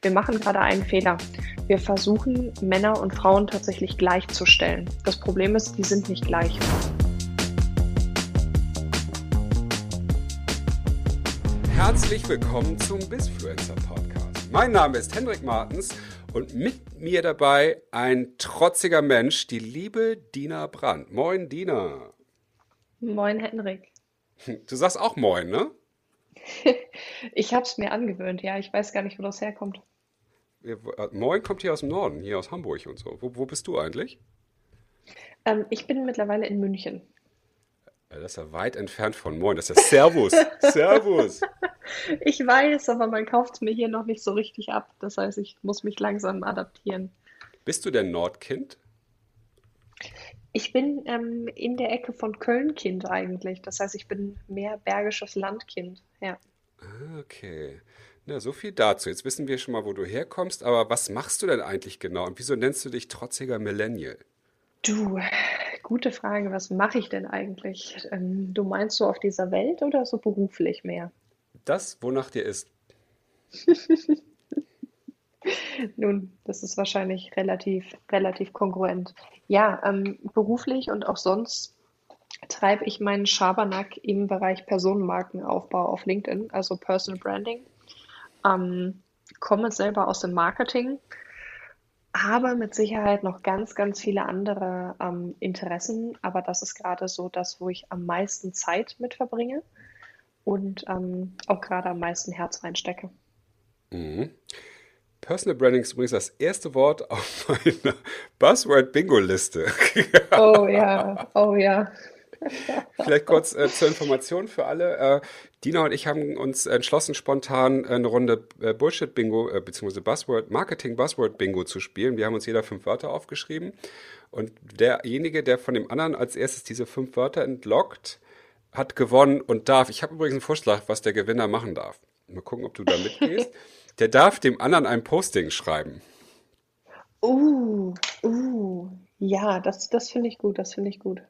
Wir machen gerade einen Fehler. Wir versuchen, Männer und Frauen tatsächlich gleichzustellen. Das Problem ist, die sind nicht gleich. Herzlich willkommen zum Bisfluencer Podcast. Mein Name ist Hendrik Martens und mit mir dabei ein trotziger Mensch, die liebe Dina Brandt. Moin, Dina. Moin, Hendrik. Du sagst auch Moin, ne? ich habe es mir angewöhnt, ja. Ich weiß gar nicht, wo das herkommt. Äh, Moin kommt hier aus dem Norden, hier aus Hamburg und so. Wo, wo bist du eigentlich? Ähm, ich bin mittlerweile in München. Das ist ja weit entfernt von Moin. Das ist ja Servus. Servus. Ich weiß, aber man kauft es mir hier noch nicht so richtig ab. Das heißt, ich muss mich langsam adaptieren. Bist du denn Nordkind? Ich bin ähm, in der Ecke von Köln-Kind eigentlich. Das heißt, ich bin mehr bergisches Landkind. Ja. Ah, okay. Na, so viel dazu. Jetzt wissen wir schon mal, wo du herkommst, aber was machst du denn eigentlich genau und wieso nennst du dich trotziger Millennial? Du, gute Frage. Was mache ich denn eigentlich? Ähm, du meinst so auf dieser Welt oder so beruflich mehr? Das, wonach dir ist. Nun, das ist wahrscheinlich relativ, relativ kongruent. Ja, ähm, beruflich und auch sonst treibe ich meinen Schabernack im Bereich Personenmarkenaufbau auf LinkedIn, also Personal Branding. Ähm, komme selber aus dem Marketing, habe mit Sicherheit noch ganz, ganz viele andere ähm, Interessen, aber das ist gerade so das, wo ich am meisten Zeit mit verbringe und ähm, auch gerade am meisten Herz reinstecke. Mhm. Personal Branding ist übrigens das erste Wort auf meiner Buzzword-Bingo-Liste. oh ja, oh ja. Vielleicht kurz äh, zur Information für alle. Äh, Dina und ich haben uns entschlossen, spontan eine Runde äh, Bullshit-Bingo äh, bzw. Buzzword, Marketing-Buzzword-Bingo zu spielen. Wir haben uns jeder fünf Wörter aufgeschrieben. Und derjenige, der von dem anderen als erstes diese fünf Wörter entlockt, hat gewonnen und darf. Ich habe übrigens einen Vorschlag, was der Gewinner machen darf. Mal gucken, ob du da mitgehst. der darf dem anderen ein Posting schreiben. Uh, uh, ja, das, das finde ich gut, das finde ich gut.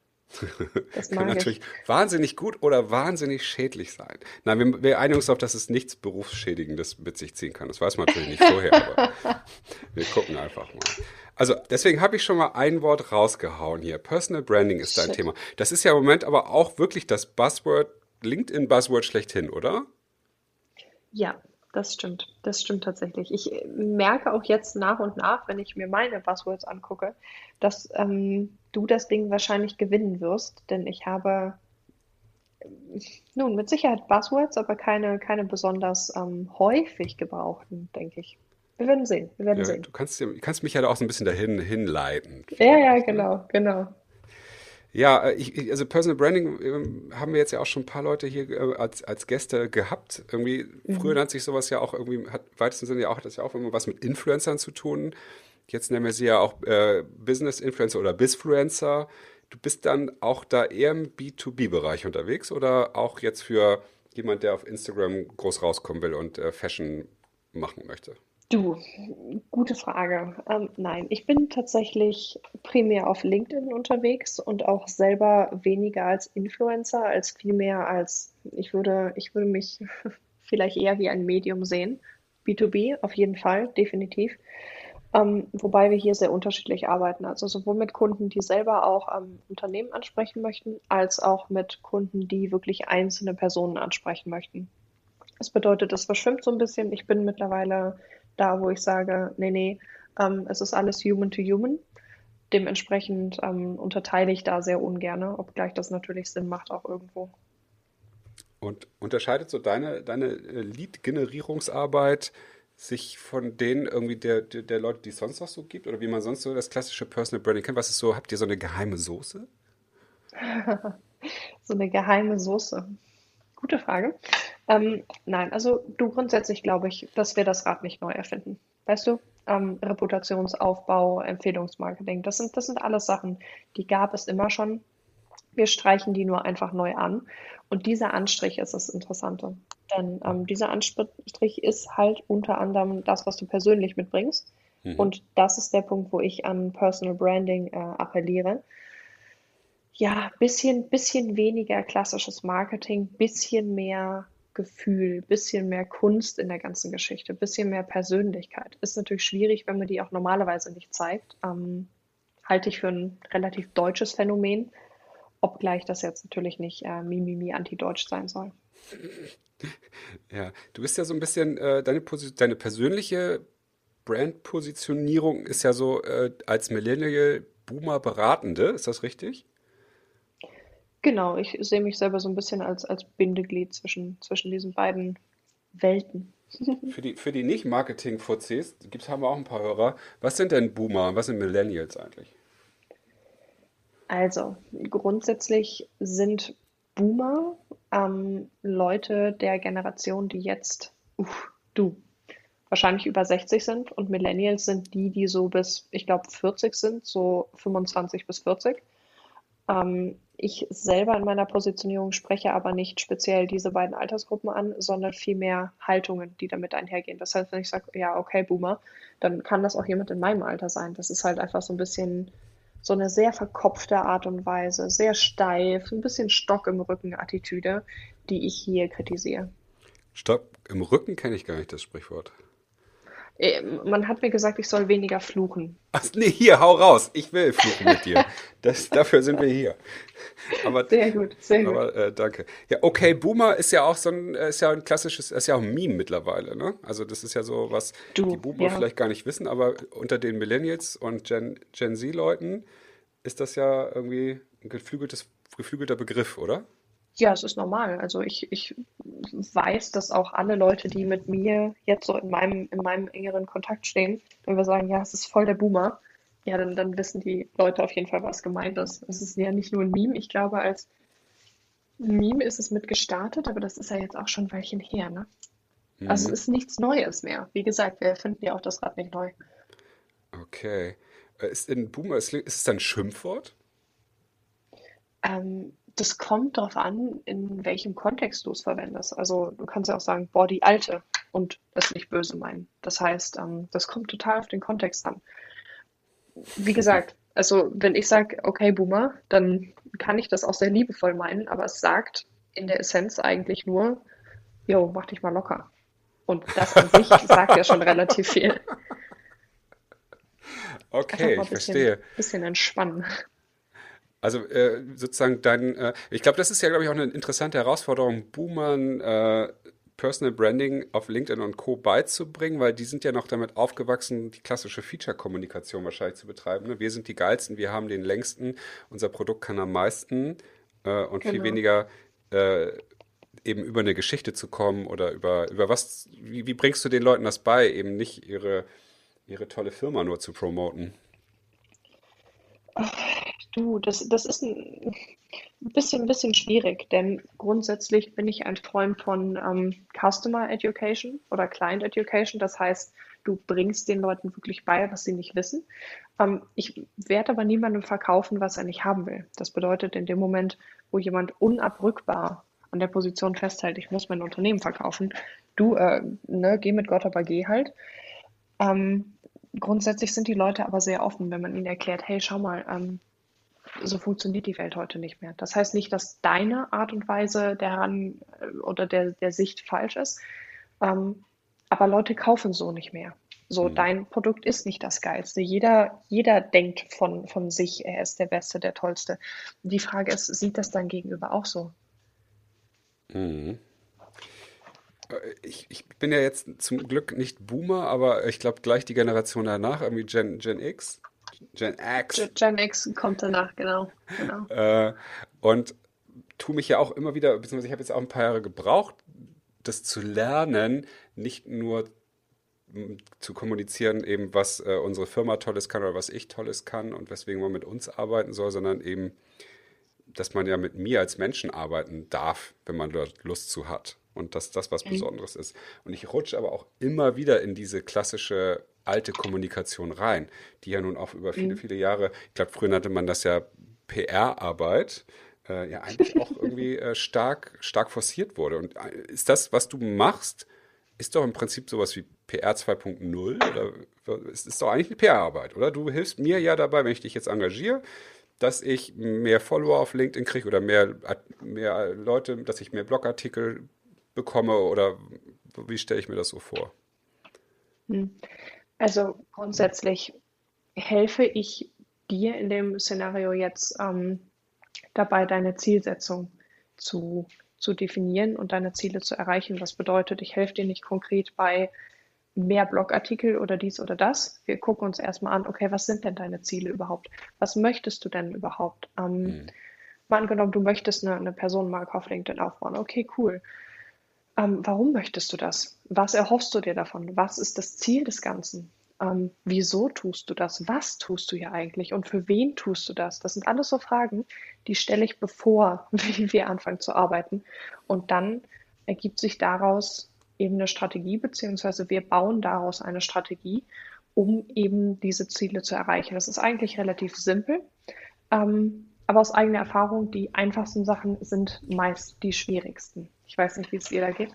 Das kann natürlich ich. wahnsinnig gut oder wahnsinnig schädlich sein. Nein, wir, wir einigen uns darauf, dass es nichts Berufsschädigendes mit sich ziehen kann. Das weiß man natürlich nicht vorher, aber wir gucken einfach mal. Also deswegen habe ich schon mal ein Wort rausgehauen hier. Personal Branding ist dein Thema. Das ist ja im Moment aber auch wirklich das Buzzword, LinkedIn-Buzzword schlechthin, oder? Ja, das stimmt. Das stimmt tatsächlich. Ich merke auch jetzt nach und nach, wenn ich mir meine Buzzwords angucke, dass ähm, du das Ding wahrscheinlich gewinnen wirst, denn ich habe nun mit Sicherheit Buzzwords, aber keine, keine besonders ähm, häufig gebrauchten, denke ich. Wir werden sehen. Wir werden ja, sehen. Du kannst, kannst mich ja auch so ein bisschen dahin hinleiten. Ja, ja, genau, genau. Ja, äh, ich, also Personal Branding äh, haben wir jetzt ja auch schon ein paar Leute hier äh, als, als Gäste gehabt. Irgendwie, mhm. früher nannte sich sowas ja auch irgendwie, hat weitesten Sinne ja auch, hat das ja auch immer was mit Influencern zu tun. Jetzt nennen wir sie ja auch äh, Business Influencer oder Bizfluencer. Du bist dann auch da eher im B2B-Bereich unterwegs oder auch jetzt für jemand, der auf Instagram groß rauskommen will und äh, Fashion machen möchte? Du, gute Frage. Ähm, nein, ich bin tatsächlich primär auf LinkedIn unterwegs und auch selber weniger als Influencer, als vielmehr als, ich würde, ich würde mich vielleicht eher wie ein Medium sehen. B2B auf jeden Fall, definitiv. Ähm, wobei wir hier sehr unterschiedlich arbeiten. Also sowohl mit Kunden, die selber auch ähm, Unternehmen ansprechen möchten, als auch mit Kunden, die wirklich einzelne Personen ansprechen möchten. Das bedeutet, das verschwimmt so ein bisschen. Ich bin mittlerweile da, wo ich sage, nee, nee, ähm, es ist alles human to human. Dementsprechend ähm, unterteile ich da sehr ungern, obgleich das natürlich Sinn macht auch irgendwo. Und unterscheidet so deine, deine äh, Lead-Generierungsarbeit sich von denen irgendwie der, der, der, Leute, die es sonst noch so gibt? Oder wie man sonst so das klassische Personal Branding kennt? Was ist so, habt ihr so eine geheime Soße? so eine geheime Soße. Gute Frage. Ähm, nein, also du grundsätzlich glaube ich, dass wir das Rad nicht neu erfinden. Weißt du, ähm, Reputationsaufbau, Empfehlungsmarketing, das sind, das sind alles Sachen, die gab es immer schon. Wir streichen die nur einfach neu an. Und dieser Anstrich ist das Interessante. Denn ähm, dieser Anstrich ist halt unter anderem das, was du persönlich mitbringst. Mhm. Und das ist der Punkt, wo ich an Personal Branding äh, appelliere ja, bisschen, bisschen weniger klassisches Marketing, bisschen mehr Gefühl, bisschen mehr Kunst in der ganzen Geschichte, bisschen mehr Persönlichkeit. Ist natürlich schwierig, wenn man die auch normalerweise nicht zeigt. Ähm, halte ich für ein relativ deutsches Phänomen, obgleich das jetzt natürlich nicht äh, Mimimi anti-deutsch sein soll. Ja, du bist ja so ein bisschen, äh, deine, deine persönliche Brand-Positionierung ist ja so äh, als Millennial Boomer Beratende, ist das richtig? Genau, ich sehe mich selber so ein bisschen als, als Bindeglied zwischen, zwischen diesen beiden Welten. Für die, für die Nicht-Marketing-Fuzis, haben wir auch ein paar Hörer. Was sind denn Boomer? Was sind Millennials eigentlich? Also, grundsätzlich sind Boomer ähm, Leute der Generation, die jetzt, uff, du, wahrscheinlich über 60 sind und Millennials sind die, die so bis, ich glaube, 40 sind, so 25 bis 40. Ähm, ich selber in meiner Positionierung spreche aber nicht speziell diese beiden Altersgruppen an, sondern vielmehr Haltungen, die damit einhergehen. Das heißt, wenn ich sage, ja, okay, Boomer, dann kann das auch jemand in meinem Alter sein. Das ist halt einfach so ein bisschen so eine sehr verkopfte Art und Weise, sehr steif, ein bisschen Stock im Rücken Attitüde, die ich hier kritisiere. Stock im Rücken kenne ich gar nicht das Sprichwort. Äh, man hat mir gesagt, ich soll weniger fluchen. Ach nee, hier, hau raus. Ich will fluchen mit dir. Das, dafür sind wir hier. Aber, sehr gut, sehr gut. Aber äh, danke. Ja, okay, Boomer ist ja auch so ein, äh, ist ja ein klassisches, ist ja auch ein Meme mittlerweile, ne? Also das ist ja so, was du, die Boomer ja. vielleicht gar nicht wissen, aber unter den Millennials und Gen, Gen Z-Leuten ist das ja irgendwie ein geflügeltes, geflügelter Begriff, oder? Ja, es ist normal. Also ich, ich weiß, dass auch alle Leute, die mit mir jetzt so in meinem, in meinem engeren Kontakt stehen, wenn wir sagen, ja, es ist voll der Boomer, ja, dann, dann wissen die Leute auf jeden Fall, was gemeint ist. Es ist ja nicht nur ein Meme. Ich glaube, als Meme ist es mit gestartet, aber das ist ja jetzt auch schon ein Weilchen her, ne? Mhm. Also es ist nichts Neues mehr. Wie gesagt, wir finden ja auch das Rad nicht neu. Okay. Äh, ist in Boomer, ist, ist es ein Schimpfwort? Ähm, das kommt darauf an, in welchem Kontext du es verwendest. Also du kannst ja auch sagen, boah, die Alte und das nicht böse meinen. Das heißt, ähm, das kommt total auf den Kontext an. Wie gesagt, also wenn ich sage, okay, Boomer, dann kann ich das auch sehr liebevoll meinen, aber es sagt in der Essenz eigentlich nur, jo, mach dich mal locker. Und das an sich sagt ja schon relativ viel. Okay, ich verstehe. Bisschen entspannen. Also äh, sozusagen dein, äh, ich glaube, das ist ja, glaube ich, auch eine interessante Herausforderung, Boomern äh, Personal Branding auf LinkedIn und Co. beizubringen, weil die sind ja noch damit aufgewachsen, die klassische Feature-Kommunikation wahrscheinlich zu betreiben. Ne? Wir sind die geilsten, wir haben den längsten, unser Produkt kann am meisten äh, und genau. viel weniger äh, eben über eine Geschichte zu kommen oder über, über was, wie, wie bringst du den Leuten das bei, eben nicht ihre, ihre tolle Firma nur zu promoten? Du, das, das ist ein bisschen, bisschen schwierig, denn grundsätzlich bin ich ein Freund von ähm, Customer Education oder Client Education. Das heißt, du bringst den Leuten wirklich bei, was sie nicht wissen. Ähm, ich werde aber niemandem verkaufen, was er nicht haben will. Das bedeutet, in dem Moment, wo jemand unabrückbar an der Position festhält, ich muss mein Unternehmen verkaufen, du, äh, ne, geh mit Gott, aber geh halt. Ähm, grundsätzlich sind die Leute aber sehr offen, wenn man ihnen erklärt, hey, schau mal, ähm, so funktioniert die Welt heute nicht mehr. Das heißt nicht, dass deine Art und Weise der Heran äh, oder der, der Sicht falsch ist, ähm, aber Leute kaufen so nicht mehr. So, mhm. dein Produkt ist nicht das Geilste. Jeder, jeder denkt von, von sich, er ist der Beste, der Tollste. Die Frage ist, sieht das dein Gegenüber auch so? Mhm. Äh, ich, ich, bin ja jetzt zum Glück nicht Boomer, aber ich glaube gleich die Generation danach, irgendwie Gen, Gen X. Gen X. Gen X kommt danach, genau. genau. Äh, und tue mich ja auch immer wieder, beziehungsweise ich habe jetzt auch ein paar Jahre gebraucht, das zu lernen, nicht nur zu kommunizieren, eben was äh, unsere Firma Tolles kann oder was ich Tolles kann und weswegen man mit uns arbeiten soll, sondern eben, dass man ja mit mir als Menschen arbeiten darf, wenn man dort Lust zu hat und dass das was mhm. Besonderes ist. Und ich rutsche aber auch immer wieder in diese klassische alte Kommunikation rein, die ja nun auch über viele, mhm. viele Jahre, ich glaube, früher nannte man das ja PR-Arbeit, äh, ja eigentlich auch irgendwie äh, stark, stark forciert wurde. Und äh, ist das, was du machst, ist doch im Prinzip sowas wie PR 2.0 oder es ist doch eigentlich eine PR-Arbeit, oder? Du hilfst mir ja dabei, wenn ich dich jetzt engagiere, dass ich mehr Follower auf LinkedIn kriege oder mehr, mehr Leute, dass ich mehr Blogartikel bekomme oder wie stelle ich mir das so vor? Hm. Also grundsätzlich helfe ich dir in dem Szenario jetzt ähm, dabei, deine Zielsetzung zu, zu definieren und deine Ziele zu erreichen. Was bedeutet, ich helfe dir nicht konkret bei mehr Blogartikel oder dies oder das. Wir gucken uns erstmal an, okay, was sind denn deine Ziele überhaupt? Was möchtest du denn überhaupt? Ähm, mhm. Mal angenommen, du möchtest eine, eine Personenmarke auf LinkedIn aufbauen. Okay, cool. Ähm, warum möchtest du das? Was erhoffst du dir davon? Was ist das Ziel des Ganzen? Ähm, wieso tust du das? Was tust du hier eigentlich? Und für wen tust du das? Das sind alles so Fragen, die stelle ich bevor wir anfangen zu arbeiten. Und dann ergibt sich daraus eben eine Strategie, beziehungsweise wir bauen daraus eine Strategie, um eben diese Ziele zu erreichen. Das ist eigentlich relativ simpel. Ähm, aber aus eigener Erfahrung, die einfachsten Sachen sind meist die schwierigsten. Ich weiß nicht, wie es dir da geht.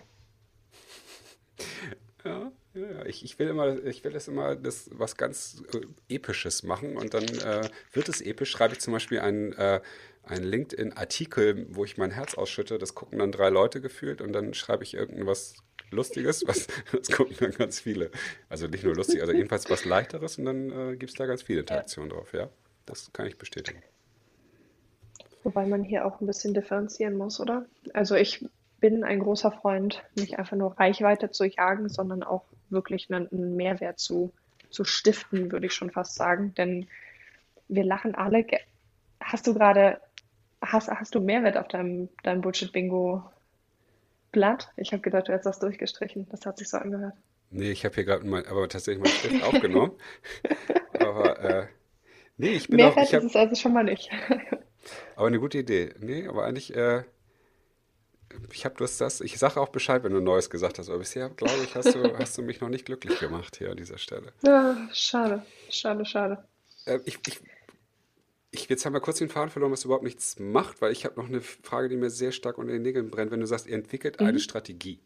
Ja, ja, ich, ich will immer, ich will das immer das was ganz äh, Episches machen und dann äh, wird es episch. Schreibe ich zum Beispiel einen, äh, einen LinkedIn-Artikel, wo ich mein Herz ausschütte. Das gucken dann drei Leute gefühlt und dann schreibe ich irgendwas Lustiges, was das gucken dann ganz viele. Also nicht nur lustig, also jedenfalls was Leichteres und dann äh, gibt es da ganz viele Interaktionen ja. drauf, ja. Das kann ich bestätigen. Wobei man hier auch ein bisschen differenzieren muss, oder? Also ich bin ein großer Freund, nicht einfach nur Reichweite zu jagen, sondern auch wirklich einen, Mehrwert zu, zu stiften, würde ich schon fast sagen. Denn wir lachen alle. Hast du gerade, hast, hast du Mehrwert auf deinem, deinem Bullshit-Bingo-Blatt? Ich habe gedacht, du hättest das durchgestrichen. Das hat sich so angehört. Nee, ich habe hier gerade mein, aber tatsächlich mein Stift aufgenommen. aber äh, nee, ich bin Mehrwert auch, ich hab, ist es also schon mal nicht. Aber eine gute Idee. Nee, aber eigentlich, äh, ich habe das, das, ich sage auch Bescheid, wenn du Neues gesagt hast, aber bisher, glaube ich, hast du, hast du mich noch nicht glücklich gemacht hier an dieser Stelle. Ja, schade, schade, schade. Äh, ich, ich, ich, jetzt haben wir kurz den Faden verloren, was überhaupt nichts macht, weil ich habe noch eine Frage, die mir sehr stark unter den Nägeln brennt. Wenn du sagst, ihr entwickelt mhm. eine Strategie.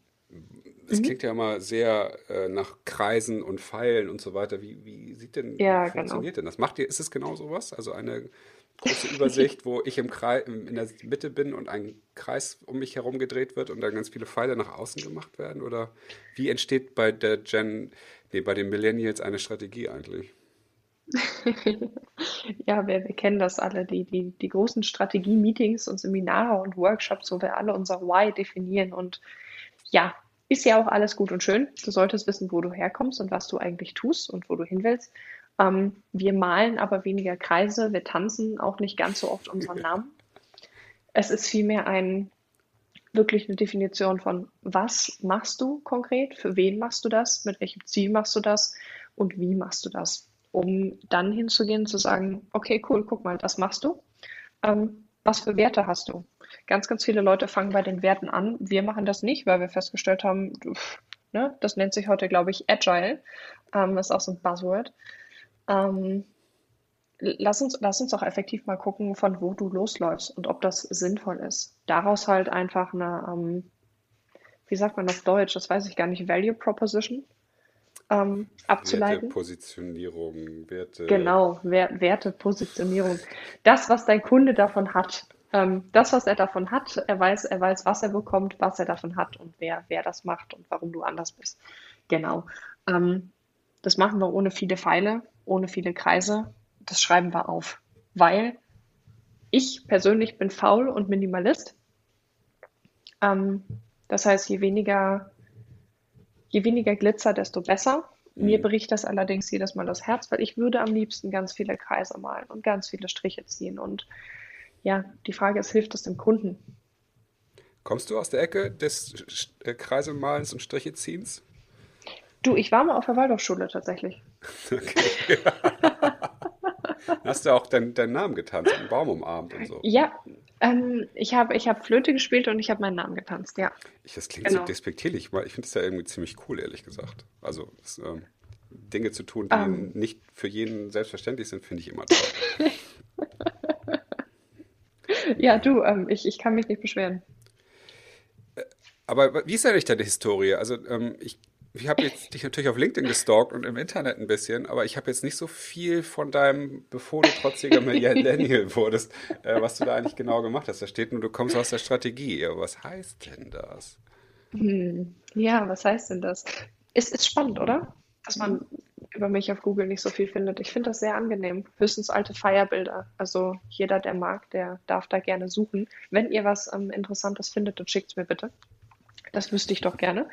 Es mhm. klingt ja immer sehr äh, nach Kreisen und Pfeilen und so weiter. Wie, wie sieht denn, ja, genau. funktioniert genau. denn das? Macht ihr, ist es genau sowas? Also eine große Übersicht, wo ich im Kreis, in der Mitte bin und ein Kreis um mich herum gedreht wird und dann ganz viele Pfeile nach außen gemacht werden? Oder wie entsteht bei der Gen, nee, bei den Millennials eine Strategie eigentlich? ja, wir, wir kennen das alle, die, die, die großen Strategie-Meetings und Seminare und Workshops, wo wir alle unser Why definieren. Und ja, ist ja auch alles gut und schön. Du solltest wissen, wo du herkommst und was du eigentlich tust und wo du hin willst. Ähm, wir malen aber weniger Kreise, wir tanzen auch nicht ganz so oft unseren Namen. Es ist vielmehr ein, wirklich eine Definition von, was machst du konkret, für wen machst du das, mit welchem Ziel machst du das und wie machst du das, um dann hinzugehen zu sagen, okay, cool, guck mal, das machst du. Ähm, was für Werte hast du? Ganz, ganz viele Leute fangen bei den Werten an. Wir machen das nicht, weil wir festgestellt haben, pff, ne, das nennt sich heute, glaube ich, Agile. Ähm, ist auch so ein Buzzword. Ähm, lass uns, lass uns auch effektiv mal gucken, von wo du losläufst und ob das sinnvoll ist. Daraus halt einfach eine, ähm, wie sagt man auf Deutsch, das weiß ich gar nicht, Value Proposition ähm, abzuleiten. Werte, Positionierung, Werte. Genau, Wer Werte, Positionierung. Das, was dein Kunde davon hat. Ähm, das, was er davon hat, er weiß, er weiß, was er bekommt, was er davon hat und wer, wer das macht und warum du anders bist. Genau. Ähm, das machen wir ohne viele Pfeile, ohne viele Kreise. Das schreiben wir auf. Weil ich persönlich bin faul und Minimalist. Ähm, das heißt, je weniger, je weniger Glitzer, desto besser. Mhm. Mir bricht das allerdings jedes Mal das Herz, weil ich würde am liebsten ganz viele Kreise malen und ganz viele Striche ziehen. Und ja, die Frage ist, hilft das dem Kunden? Kommst du aus der Ecke des äh, Kreisemalens und Stricheziehens? Du, ich war mal auf der Waldorfschule tatsächlich. Okay. Hast du auch deinen, deinen Namen getanzt, einen Baum umarmt und so? Ja, ähm, ich habe ich hab Flöte gespielt und ich habe meinen Namen getanzt, ja. Ich, das klingt genau. so despektierlich, weil ich finde es ja irgendwie ziemlich cool, ehrlich gesagt. Also das, ähm, Dinge zu tun, die um. Ähm. nicht für jeden selbstverständlich sind, finde ich immer toll. ja, du, ähm, ich, ich kann mich nicht beschweren. Äh, aber wie ist eigentlich deine Historie? Also ähm, ich ich habe jetzt dich natürlich auf LinkedIn gestalkt und im Internet ein bisschen, aber ich habe jetzt nicht so viel von deinem, bevor du trotziger Millennial wurdest, äh, was du da eigentlich genau gemacht hast. Da steht nur, du kommst aus der Strategie. Was heißt denn das? Hm. Ja, was heißt denn das? Ist, ist spannend, oder? Dass man über mich auf Google nicht so viel findet. Ich finde das sehr angenehm. Höchstens alte Feierbilder. Also jeder, der mag, der darf da gerne suchen. Wenn ihr was ähm, Interessantes findet, dann schickt es mir bitte. Das wüsste ich doch gerne.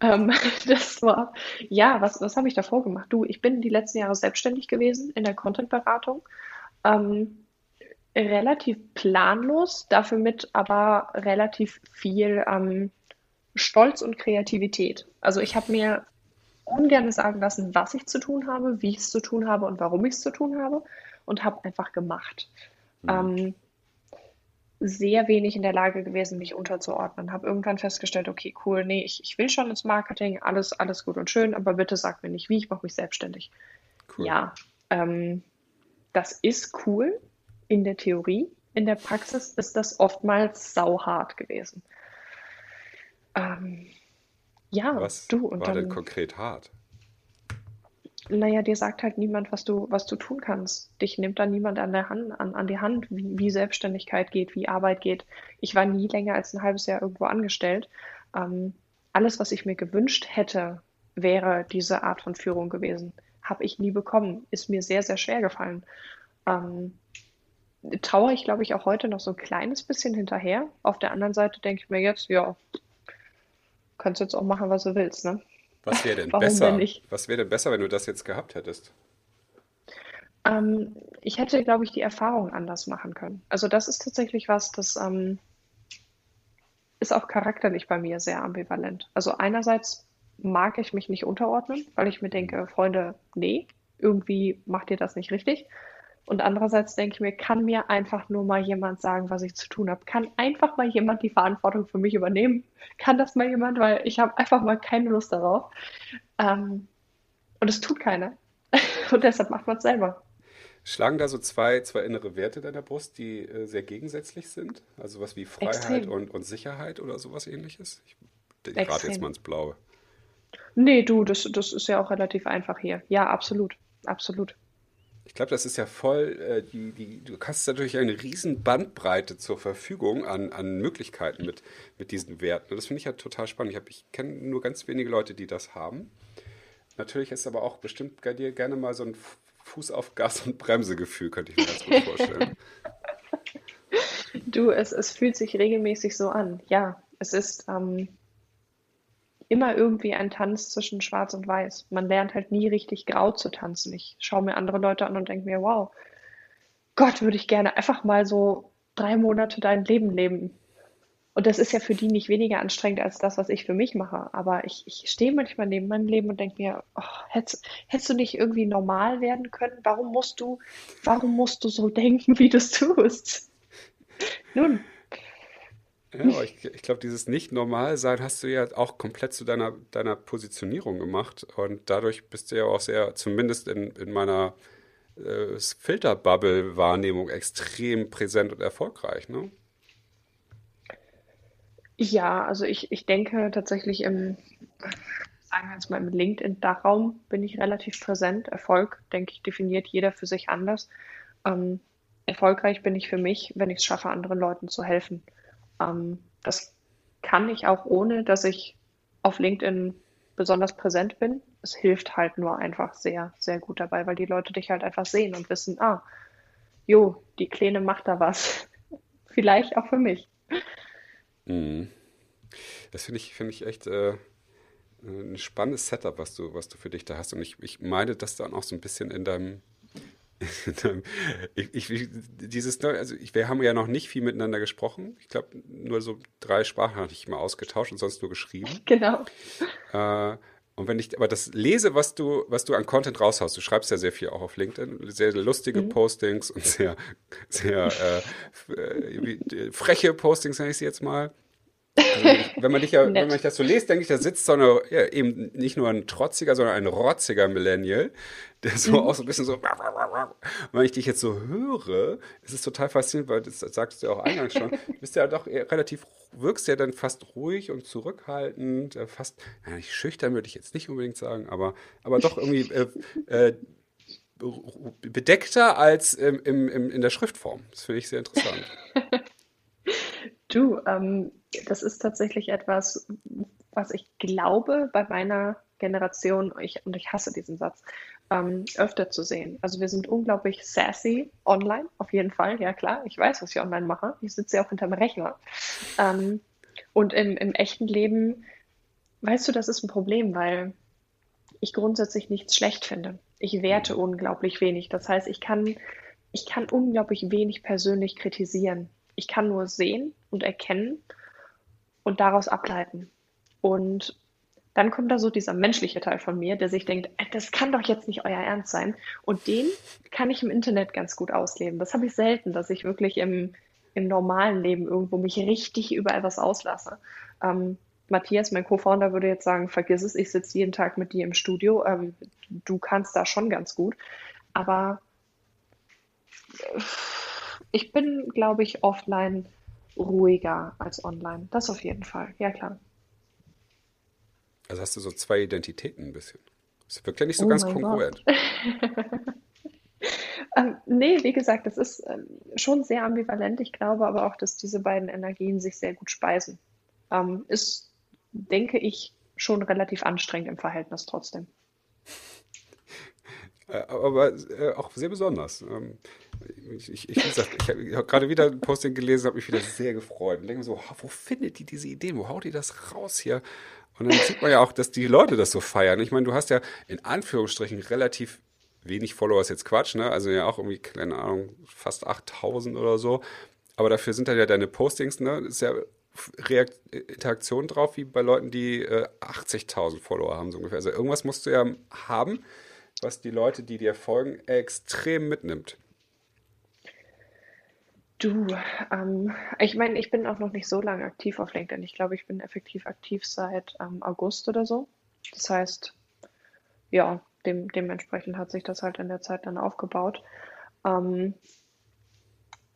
Ähm, das war, ja, was, was habe ich davor gemacht? Du, ich bin die letzten Jahre selbstständig gewesen in der Content-Beratung. Ähm, relativ planlos, dafür mit aber relativ viel ähm, Stolz und Kreativität. Also ich habe mir ungern sagen lassen, was ich zu tun habe, wie ich es zu tun habe und warum ich es zu tun habe und habe einfach gemacht. Mhm. Ähm, sehr wenig in der Lage gewesen, mich unterzuordnen. Habe irgendwann festgestellt, okay, cool, nee, ich, ich will schon ins Marketing, alles, alles gut und schön, aber bitte sag mir nicht wie, ich mache mich selbstständig. Cool. Ja, ähm, das ist cool in der Theorie. In der Praxis ist das oftmals sauhart gewesen. Ähm, ja, Was du und war dann, denn konkret hart? Naja, dir sagt halt niemand, was du, was du tun kannst. Dich nimmt da niemand an der Hand, an, an die Hand, wie, wie Selbstständigkeit geht, wie Arbeit geht. Ich war nie länger als ein halbes Jahr irgendwo angestellt. Ähm, alles, was ich mir gewünscht hätte, wäre diese Art von Führung gewesen. Habe ich nie bekommen. Ist mir sehr, sehr schwer gefallen. Ähm, trauere ich, glaube ich, auch heute noch so ein kleines bisschen hinterher. Auf der anderen Seite denke ich mir jetzt, ja, kannst jetzt auch machen, was du willst, ne? Was wäre denn besser? Was wäre denn besser, wenn du das jetzt gehabt hättest? Ähm, ich hätte, glaube ich, die Erfahrung anders machen können. Also das ist tatsächlich was, das ähm, ist auch charakterlich bei mir sehr ambivalent. Also einerseits mag ich mich nicht unterordnen, weil ich mir denke, Freunde, nee, irgendwie macht ihr das nicht richtig. Und andererseits denke ich mir, kann mir einfach nur mal jemand sagen, was ich zu tun habe? Kann einfach mal jemand die Verantwortung für mich übernehmen? Kann das mal jemand? Weil ich habe einfach mal keine Lust darauf. Ähm, und es tut keiner. und deshalb macht man es selber. Schlagen da so zwei, zwei innere Werte deiner Brust, die äh, sehr gegensätzlich sind? Also was wie Freiheit und, und Sicherheit oder sowas ähnliches? Ich, rate jetzt mal ins Blaue. Nee, du, das, das ist ja auch relativ einfach hier. Ja, absolut. Absolut. Ich glaube, das ist ja voll, äh, die, die, du hast natürlich eine riesen Bandbreite zur Verfügung an, an Möglichkeiten mit, mit diesen Werten. Das finde ich ja total spannend. Ich, ich kenne nur ganz wenige Leute, die das haben. Natürlich ist aber auch bestimmt bei dir gerne mal so ein Fuß auf Gas und Bremse Gefühl, könnte ich mir ganz gut vorstellen. du, es, es fühlt sich regelmäßig so an. Ja, es ist, ähm, immer irgendwie ein Tanz zwischen Schwarz und Weiß. Man lernt halt nie richtig grau zu tanzen. Ich schaue mir andere Leute an und denke mir, wow, Gott, würde ich gerne einfach mal so drei Monate dein Leben leben. Und das ist ja für die nicht weniger anstrengend als das, was ich für mich mache. Aber ich, ich stehe manchmal neben meinem Leben und denke mir, oh, hättest, hättest du nicht irgendwie normal werden können? Warum musst du, warum musst du so denken, wie du es tust? Nun, ja, ich, ich glaube, dieses Nicht-Normal-Sein hast du ja auch komplett zu deiner, deiner Positionierung gemacht. Und dadurch bist du ja auch sehr, zumindest in, in meiner äh, Filterbubble-Wahrnehmung, extrem präsent und erfolgreich, ne? Ja, also ich, ich denke tatsächlich im, sagen wir jetzt mal im LinkedIn-Dachraum bin ich relativ präsent. Erfolg, denke ich, definiert jeder für sich anders. Ähm, erfolgreich bin ich für mich, wenn ich es schaffe, anderen Leuten zu helfen. Ähm, das kann ich auch ohne, dass ich auf LinkedIn besonders präsent bin. Es hilft halt nur einfach sehr, sehr gut dabei, weil die Leute dich halt einfach sehen und wissen, ah, jo, die Kleine macht da was. Vielleicht auch für mich. Mhm. Das finde ich, finde ich echt äh, ein spannendes Setup, was du, was du für dich da hast. Und ich, ich meine das dann auch so ein bisschen in deinem, ich, ich, dieses, also ich, wir haben ja noch nicht viel miteinander gesprochen. Ich glaube, nur so drei Sprachen hatte ich mal ausgetauscht und sonst nur geschrieben. Genau. Äh, und wenn ich aber das lese, was du, was du an Content raushaust, du schreibst ja sehr viel auch auf LinkedIn, sehr lustige mhm. Postings und sehr, sehr äh, äh freche Postings, nenne ich sie jetzt mal. Also, wenn man dich ja, wenn man das so liest, denke ich, da sitzt so eine, ja, eben nicht nur ein trotziger, sondern ein rotziger Millennial, der so mhm. auch so ein bisschen so, und wenn ich dich jetzt so höre, ist es total faszinierend, weil das, das sagst du ja auch eingangs schon, du bist ja doch relativ, wirkst ja dann fast ruhig und zurückhaltend, äh, fast, ja, nicht schüchtern würde ich jetzt nicht unbedingt sagen, aber, aber doch irgendwie äh, äh, bedeckter als im, im, in der Schriftform. Das finde ich sehr interessant. Du, ähm, das ist tatsächlich etwas, was ich glaube bei meiner Generation, ich, und ich hasse diesen Satz, ähm, öfter zu sehen. Also wir sind unglaublich sassy online, auf jeden Fall, ja klar. Ich weiß, was ich online mache. Ich sitze ja auch hinterm Rechner. Ähm, und im, im echten Leben, weißt du, das ist ein Problem, weil ich grundsätzlich nichts schlecht finde. Ich werte mhm. unglaublich wenig. Das heißt, ich kann, ich kann unglaublich wenig persönlich kritisieren. Ich kann nur sehen und erkennen und daraus ableiten. Und dann kommt da so dieser menschliche Teil von mir, der sich denkt, äh, das kann doch jetzt nicht euer Ernst sein. Und den kann ich im Internet ganz gut ausleben. Das habe ich selten, dass ich wirklich im, im normalen Leben irgendwo mich richtig über etwas auslasse. Ähm, Matthias, mein Co-Founder, würde jetzt sagen, vergiss es, ich sitze jeden Tag mit dir im Studio. Ähm, du kannst da schon ganz gut. Aber äh, ich bin, glaube ich, offline ruhiger als online. Das auf jeden Fall. Ja, klar. Also hast du so zwei Identitäten ein bisschen. Das wirkt ja nicht so oh ganz kongruent. ähm, nee, wie gesagt, das ist ähm, schon sehr ambivalent. Ich glaube aber auch, dass diese beiden Energien sich sehr gut speisen. Ähm, ist, denke ich, schon relativ anstrengend im Verhältnis trotzdem. Äh, aber äh, auch sehr besonders. Ähm, ich, ich, ich, ich habe gerade wieder ein Posting gelesen, habe mich wieder sehr gefreut und denke mir so, wo findet die diese Ideen? Wo haut die das raus hier? Und dann sieht man ja auch, dass die Leute das so feiern. Ich meine, du hast ja in Anführungsstrichen relativ wenig Follower, ist jetzt Quatsch, ne? Also ja auch irgendwie, keine Ahnung, fast 8000 oder so. Aber dafür sind dann ja deine Postings, ne? Ist ja Reakt Interaktion drauf, wie bei Leuten, die äh, 80.000 Follower haben, so ungefähr. Also irgendwas musst du ja haben, was die Leute, die dir folgen, extrem mitnimmt. Du, ähm, ich meine, ich bin auch noch nicht so lange aktiv auf LinkedIn. Ich glaube, ich bin effektiv aktiv seit ähm, August oder so. Das heißt, ja, dem, dementsprechend hat sich das halt in der Zeit dann aufgebaut. Ähm,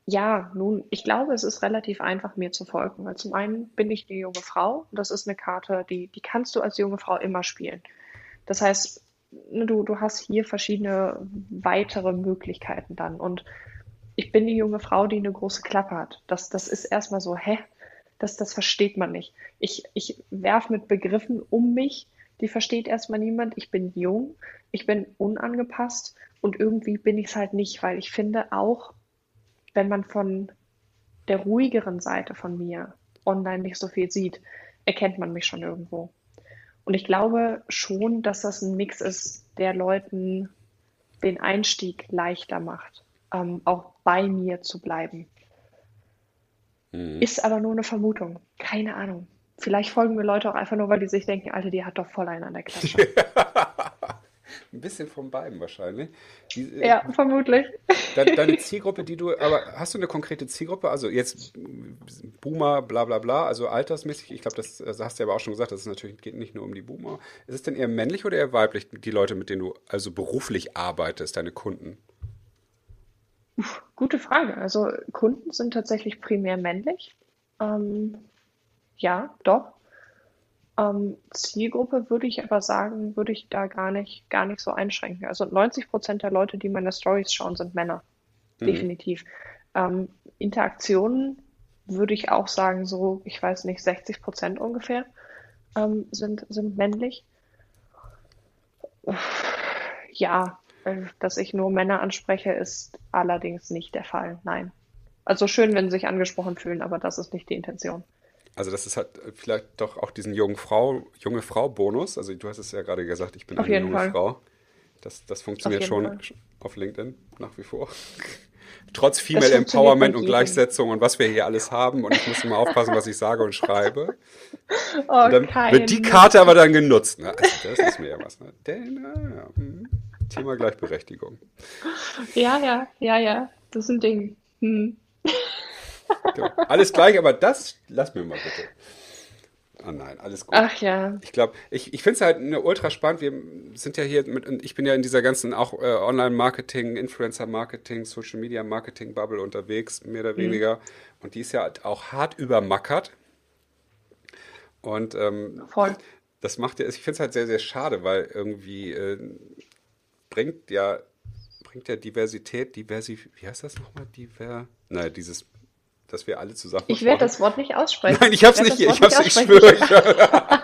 ja, nun, ich glaube, es ist relativ einfach, mir zu folgen, weil zum einen bin ich eine junge Frau. Das ist eine Karte, die, die kannst du als junge Frau immer spielen. Das heißt, du, du hast hier verschiedene weitere Möglichkeiten dann. Und ich bin die junge Frau, die eine große Klappe hat. Das, das ist erstmal so, hä? Das, das versteht man nicht. Ich, ich werf mit Begriffen um mich, die versteht erstmal niemand. Ich bin jung, ich bin unangepasst und irgendwie bin ich es halt nicht, weil ich finde auch, wenn man von der ruhigeren Seite von mir online nicht so viel sieht, erkennt man mich schon irgendwo. Und ich glaube schon, dass das ein Mix ist, der Leuten den Einstieg leichter macht ähm, auch bei mir zu bleiben. Mhm. Ist aber nur eine Vermutung. Keine Ahnung. Vielleicht folgen mir Leute auch einfach nur, weil die sich denken, Alter, die hat doch voll einen an der Klasse. Ein bisschen von beiden wahrscheinlich. Die, äh, ja, vermutlich. Deine, deine, Zielgruppe, die du, aber hast du eine konkrete Zielgruppe? Also jetzt Boomer, bla bla bla, also altersmäßig, ich glaube, das, das, hast du ja aber auch schon gesagt, dass es natürlich geht nicht nur um die Boomer. Ist es denn eher männlich oder eher weiblich, die Leute, mit denen du also beruflich arbeitest, deine Kunden? Gute Frage. Also Kunden sind tatsächlich primär männlich. Ähm, ja, doch. Ähm, Zielgruppe würde ich aber sagen, würde ich da gar nicht, gar nicht so einschränken. Also 90 Prozent der Leute, die meine Stories schauen, sind Männer. Mhm. Definitiv. Ähm, Interaktionen würde ich auch sagen, so, ich weiß nicht, 60 Prozent ungefähr ähm, sind, sind männlich. Ja, äh, dass ich nur Männer anspreche, ist allerdings nicht der Fall. Nein. Also schön, wenn sie sich angesprochen fühlen, aber das ist nicht die Intention. Also das ist halt vielleicht doch auch diesen jungen Frau, junge Frau-Bonus. Also du hast es ja gerade gesagt, ich bin auf eine junge Fall. Frau. Das, das funktioniert schon Fall. auf LinkedIn nach wie vor. Trotz Female Empowerment und Gleichsetzung und was wir hier alles haben. Und ich muss immer aufpassen, was ich sage und schreibe. Oh, und dann wird die Karte aber dann genutzt. Ne? Also das ist mir ja was. Ne? Denn, ja, hm. Thema Gleichberechtigung. Ja, ja, ja, ja. Das ist ein Ding. Hm. Genau. Alles gleich, aber das lass mir mal bitte. Oh nein, alles gut. Ach ja. Ich glaube, ich, ich finde es halt eine ultra spannend. Wir sind ja hier mit, ich bin ja in dieser ganzen auch äh, Online-Marketing, Influencer-Marketing, Social-Media-Marketing-Bubble unterwegs, mehr oder mhm. weniger. Und die ist ja auch hart übermackert. Und ähm, Voll. das macht ja, ich finde es halt sehr, sehr schade, weil irgendwie äh, bringt ja, bringt ja Diversität, Diversi, wie heißt das nochmal? Diver, naja, dieses dass wir alle zusammen. Ich werde das Wort nicht aussprechen. Nein, ich habe es nicht hier. Ich, hab's, ich schwöre.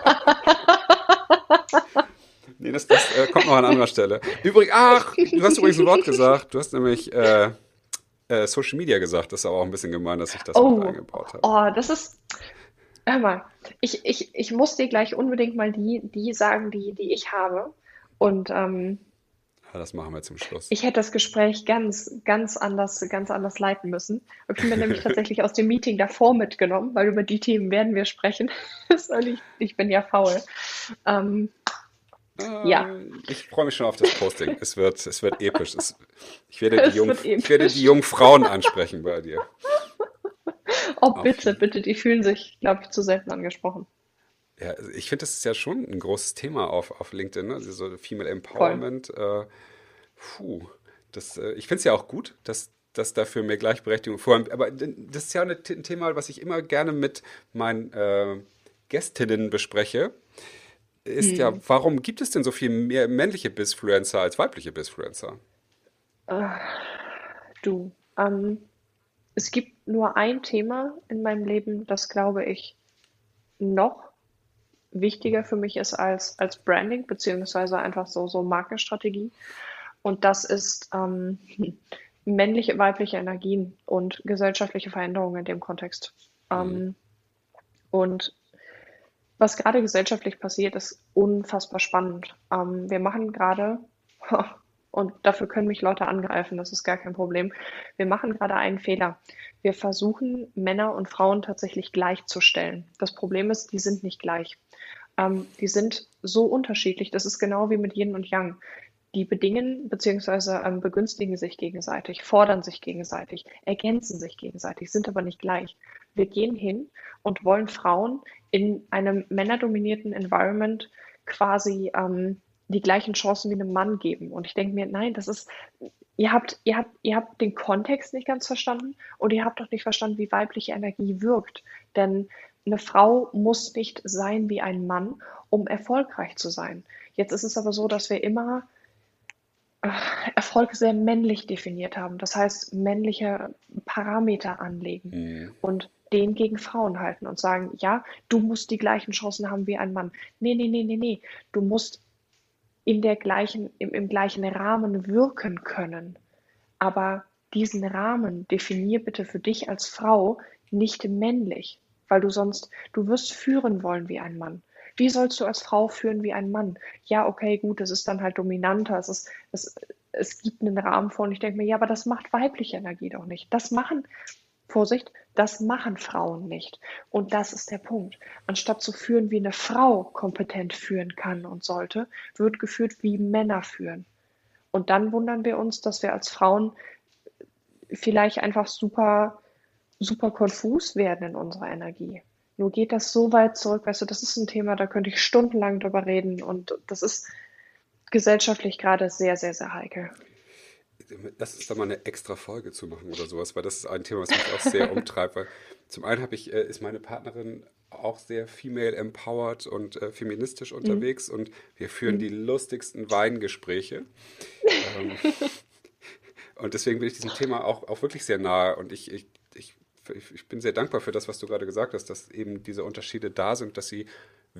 Nee, das, das äh, kommt noch an anderer Stelle. Übrigens, ach, du hast übrigens ein Wort gesagt. Du hast nämlich äh, äh, Social Media gesagt. Das ist aber auch ein bisschen gemein, dass ich das oh. eingebaut habe. Oh, das ist. Hör mal, ich, ich, ich muss dir gleich unbedingt mal die, die sagen, die, die ich habe. Und ähm, ja, das machen wir zum Schluss. Ich hätte das Gespräch ganz, ganz anders, ganz anders leiten müssen. Ich bin nämlich tatsächlich aus dem Meeting davor mitgenommen, weil über die Themen werden wir sprechen. ich, ich bin ja faul. Ähm, äh, ja. Ich freue mich schon auf das Posting. Es wird, es wird episch. Es, ich, werde die Jung, ich werde die jungen Frauen ansprechen bei dir. Oh, bitte, bitte. Die fühlen sich, glaube ich, zu selten angesprochen. Ja, also ich finde, das ist ja schon ein großes Thema auf, auf LinkedIn, ne? Also so Female Empowerment. Äh, puh, das, äh, ich finde es ja auch gut, dass, dass dafür mehr Gleichberechtigung vor Aber das ist ja ein Thema, was ich immer gerne mit meinen äh, Gästinnen bespreche. Ist hm. ja, warum gibt es denn so viel mehr männliche Bisfluencer als weibliche Bisfluencer? Du, ähm, es gibt nur ein Thema in meinem Leben, das glaube ich noch wichtiger für mich ist als, als Branding, beziehungsweise einfach so, so Markenstrategie. Und das ist ähm, männliche, weibliche Energien und gesellschaftliche Veränderungen in dem Kontext. Ähm, mhm. und was gerade gesellschaftlich passiert, ist unfassbar spannend. Ähm, wir machen gerade, und dafür können mich Leute angreifen, das ist gar kein Problem. Wir machen gerade einen Fehler. Wir versuchen, Männer und Frauen tatsächlich gleichzustellen. Das Problem ist, die sind nicht gleich. Ähm, die sind so unterschiedlich. Das ist genau wie mit Yin und Yang. Die bedingen bzw. Ähm, begünstigen sich gegenseitig, fordern sich gegenseitig, ergänzen sich gegenseitig, sind aber nicht gleich. Wir gehen hin und wollen Frauen in einem männerdominierten Environment quasi ähm, die gleichen Chancen wie einem Mann geben. Und ich denke mir, nein, das ist, ihr habt, ihr habt, ihr habt den Kontext nicht ganz verstanden und ihr habt doch nicht verstanden, wie weibliche Energie wirkt. Denn eine Frau muss nicht sein wie ein Mann, um erfolgreich zu sein. Jetzt ist es aber so, dass wir immer äh, Erfolg sehr männlich definiert haben. Das heißt, männliche Parameter anlegen mhm. und den gegen Frauen halten und sagen, ja, du musst die gleichen Chancen haben wie ein Mann. Nee, nee, nee, nee, nee. Du musst in der gleichen, im, im gleichen Rahmen wirken können. Aber diesen Rahmen definier bitte für dich als Frau nicht männlich weil du sonst, du wirst führen wollen wie ein Mann. Wie sollst du als Frau führen wie ein Mann? Ja, okay, gut, es ist dann halt dominanter, es ist, es, es gibt einen Rahmen vor und ich denke mir, ja, aber das macht weibliche Energie doch nicht. Das machen, Vorsicht, das machen Frauen nicht. Und das ist der Punkt. Anstatt zu führen, wie eine Frau kompetent führen kann und sollte, wird geführt, wie Männer führen. Und dann wundern wir uns, dass wir als Frauen vielleicht einfach super super konfus werden in unserer Energie. Nur geht das so weit zurück, weißt du, das ist ein Thema, da könnte ich stundenlang drüber reden und das ist gesellschaftlich gerade sehr, sehr, sehr heikel. Lass uns da mal eine extra Folge zu machen oder sowas, weil das ist ein Thema, was mich auch sehr umtreibt. Weil zum einen habe ich, äh, ist meine Partnerin auch sehr female empowered und äh, feministisch mhm. unterwegs mhm. und wir führen mhm. die lustigsten Weingespräche. ähm, und deswegen bin ich diesem Thema auch, auch wirklich sehr nahe und ich, ich ich bin sehr dankbar für das, was du gerade gesagt hast, dass eben diese Unterschiede da sind, dass sie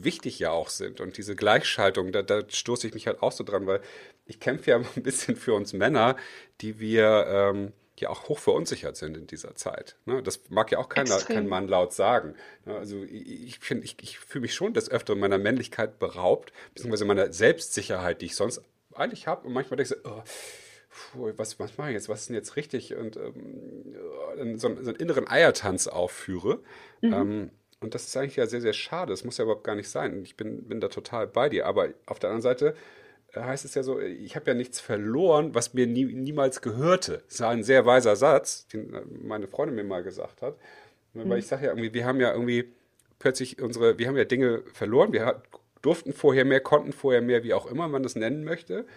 wichtig ja auch sind. Und diese Gleichschaltung, da, da stoße ich mich halt auch so dran, weil ich kämpfe ja ein bisschen für uns Männer, die wir ähm, ja auch hoch verunsichert sind in dieser Zeit. Ne? Das mag ja auch keiner, kein Mann laut sagen. Ne? Also ich finde, ich, ich fühle mich schon des Öfteren meiner Männlichkeit beraubt, beziehungsweise meiner Selbstsicherheit, die ich sonst eigentlich habe. Und manchmal denke ich so, oh, puh, was, was mache ich jetzt, was ist denn jetzt richtig? Und ähm, so, so, einen inneren Eiertanz aufführe. Mhm. Ähm, und das ist eigentlich ja sehr, sehr schade. Das muss ja überhaupt gar nicht sein. Ich bin, bin da total bei dir. Aber auf der anderen Seite äh, heißt es ja so, ich habe ja nichts verloren, was mir nie, niemals gehörte. Das war ein sehr weiser Satz, den äh, meine Freundin mir mal gesagt hat. Mhm. Weil ich sage ja irgendwie, wir haben ja irgendwie plötzlich unsere, wir haben ja Dinge verloren. Wir durften vorher mehr, konnten vorher mehr, wie auch immer man das nennen möchte.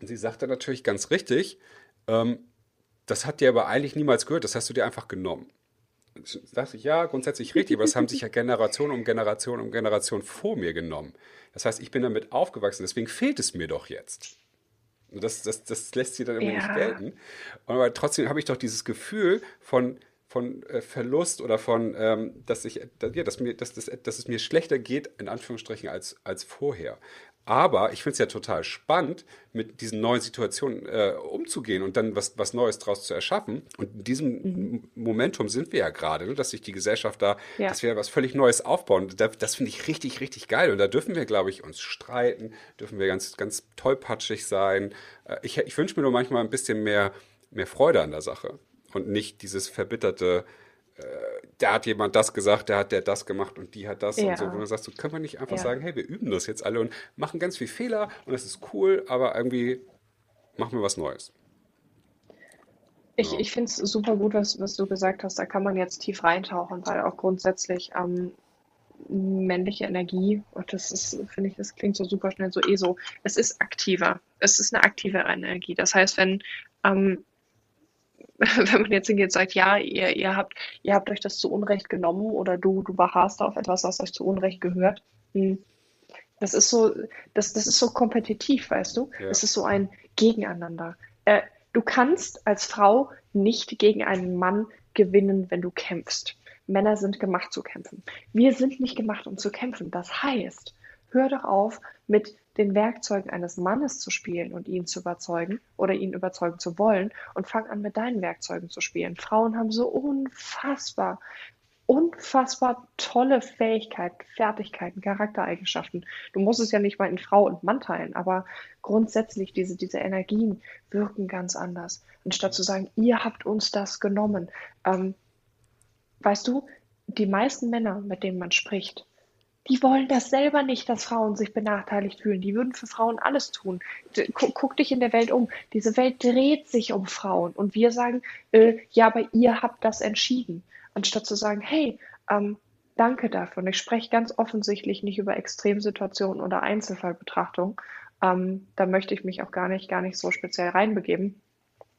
Und sie sagte natürlich ganz richtig, ähm, das hat dir aber eigentlich niemals gehört, das hast du dir einfach genommen. Da dachte ich, ja, grundsätzlich richtig, aber das haben sich ja Generation um Generation um Generation vor mir genommen. Das heißt, ich bin damit aufgewachsen, deswegen fehlt es mir doch jetzt. Und das, das, das lässt sie dann immer ja. nicht gelten. Aber trotzdem habe ich doch dieses Gefühl von, von äh, Verlust oder von, ähm, dass ich, dass, ja, dass mir, dass, dass, dass es mir schlechter geht, in Anführungsstrichen, als, als vorher. Aber ich finde es ja total spannend, mit diesen neuen Situationen äh, umzugehen und dann was, was Neues daraus zu erschaffen. Und in diesem mhm. Momentum sind wir ja gerade, ne, dass sich die Gesellschaft da, ja. dass wir was völlig Neues aufbauen. Da, das finde ich richtig, richtig geil. Und da dürfen wir, glaube ich, uns streiten, dürfen wir ganz, ganz tollpatschig sein. Äh, ich ich wünsche mir nur manchmal ein bisschen mehr, mehr Freude an der Sache und nicht dieses verbitterte, da hat jemand das gesagt, der hat der das gemacht und die hat das ja. und so, wo du sagst, so können wir nicht einfach ja. sagen, hey, wir üben das jetzt alle und machen ganz viel Fehler und das ist cool, aber irgendwie machen wir was Neues. Ich, ja. ich finde es super gut, was, was du gesagt hast. Da kann man jetzt tief reintauchen, weil auch grundsätzlich ähm, männliche Energie, und das ist, finde ich, das klingt so super schnell so eh so, es ist aktiver. Es ist eine aktive Energie. Das heißt, wenn ähm, wenn man jetzt hingeht und sagt, ja, ihr, ihr, habt, ihr habt euch das zu Unrecht genommen oder du, du beharrst auf etwas, was euch zu Unrecht gehört. Hm. Das ist so, das, das ist so kompetitiv, weißt du? Ja. Es ist so ein Gegeneinander. Äh, du kannst als Frau nicht gegen einen Mann gewinnen, wenn du kämpfst. Männer sind gemacht zu kämpfen. Wir sind nicht gemacht, um zu kämpfen. Das heißt, hör doch auf, mit den Werkzeugen eines Mannes zu spielen und ihn zu überzeugen oder ihn überzeugen zu wollen und fang an mit deinen Werkzeugen zu spielen. Frauen haben so unfassbar, unfassbar tolle Fähigkeiten, Fertigkeiten, Charaktereigenschaften. Du musst es ja nicht mal in Frau und Mann teilen, aber grundsätzlich diese, diese Energien wirken ganz anders. Anstatt zu sagen, ihr habt uns das genommen. Ähm, weißt du, die meisten Männer, mit denen man spricht, die wollen das selber nicht, dass Frauen sich benachteiligt fühlen. Die würden für Frauen alles tun. Guck, guck dich in der Welt um. Diese Welt dreht sich um Frauen. Und wir sagen, äh, ja, aber ihr habt das entschieden. Anstatt zu sagen, hey, ähm, danke dafür. Und ich spreche ganz offensichtlich nicht über Extremsituationen oder Einzelfallbetrachtung. Ähm, da möchte ich mich auch gar nicht, gar nicht so speziell reinbegeben.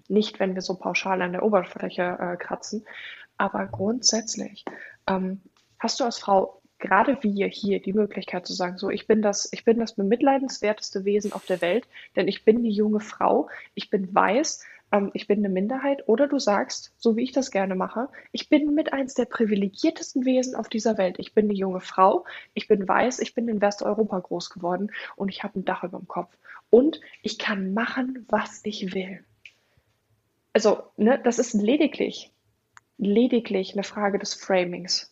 Nicht, wenn wir so pauschal an der Oberfläche äh, kratzen. Aber grundsätzlich, ähm, hast du als Frau gerade wir hier die Möglichkeit zu sagen, so, ich bin das, ich bin das bemitleidenswerteste Wesen auf der Welt, denn ich bin eine junge Frau, ich bin weiß, ähm, ich bin eine Minderheit, oder du sagst, so wie ich das gerne mache, ich bin mit eins der privilegiertesten Wesen auf dieser Welt. Ich bin eine junge Frau, ich bin weiß, ich bin in Westeuropa groß geworden und ich habe ein Dach über dem Kopf. Und ich kann machen, was ich will. Also, ne, das ist lediglich, lediglich eine Frage des Framings.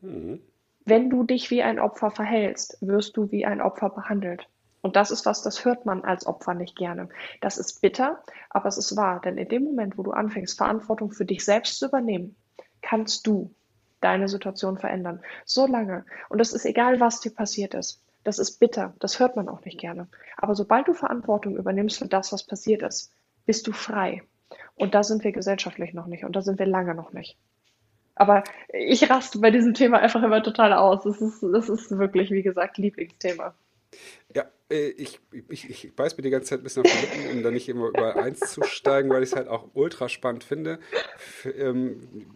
Mhm. Wenn du dich wie ein Opfer verhältst, wirst du wie ein Opfer behandelt. Und das ist was, das hört man als Opfer nicht gerne. Das ist bitter, aber es ist wahr. Denn in dem Moment, wo du anfängst, Verantwortung für dich selbst zu übernehmen, kannst du deine Situation verändern. So lange. Und es ist egal, was dir passiert ist. Das ist bitter. Das hört man auch nicht gerne. Aber sobald du Verantwortung übernimmst für das, was passiert ist, bist du frei. Und da sind wir gesellschaftlich noch nicht. Und da sind wir lange noch nicht. Aber ich raste bei diesem Thema einfach immer total aus. Das ist, das ist wirklich, wie gesagt, Lieblingsthema. Ja, äh, ich, ich, ich beiß mir die ganze Zeit ein bisschen auf die Lippen, um da nicht immer über eins zu steigen, weil ich es halt auch ultra spannend finde. Ähm,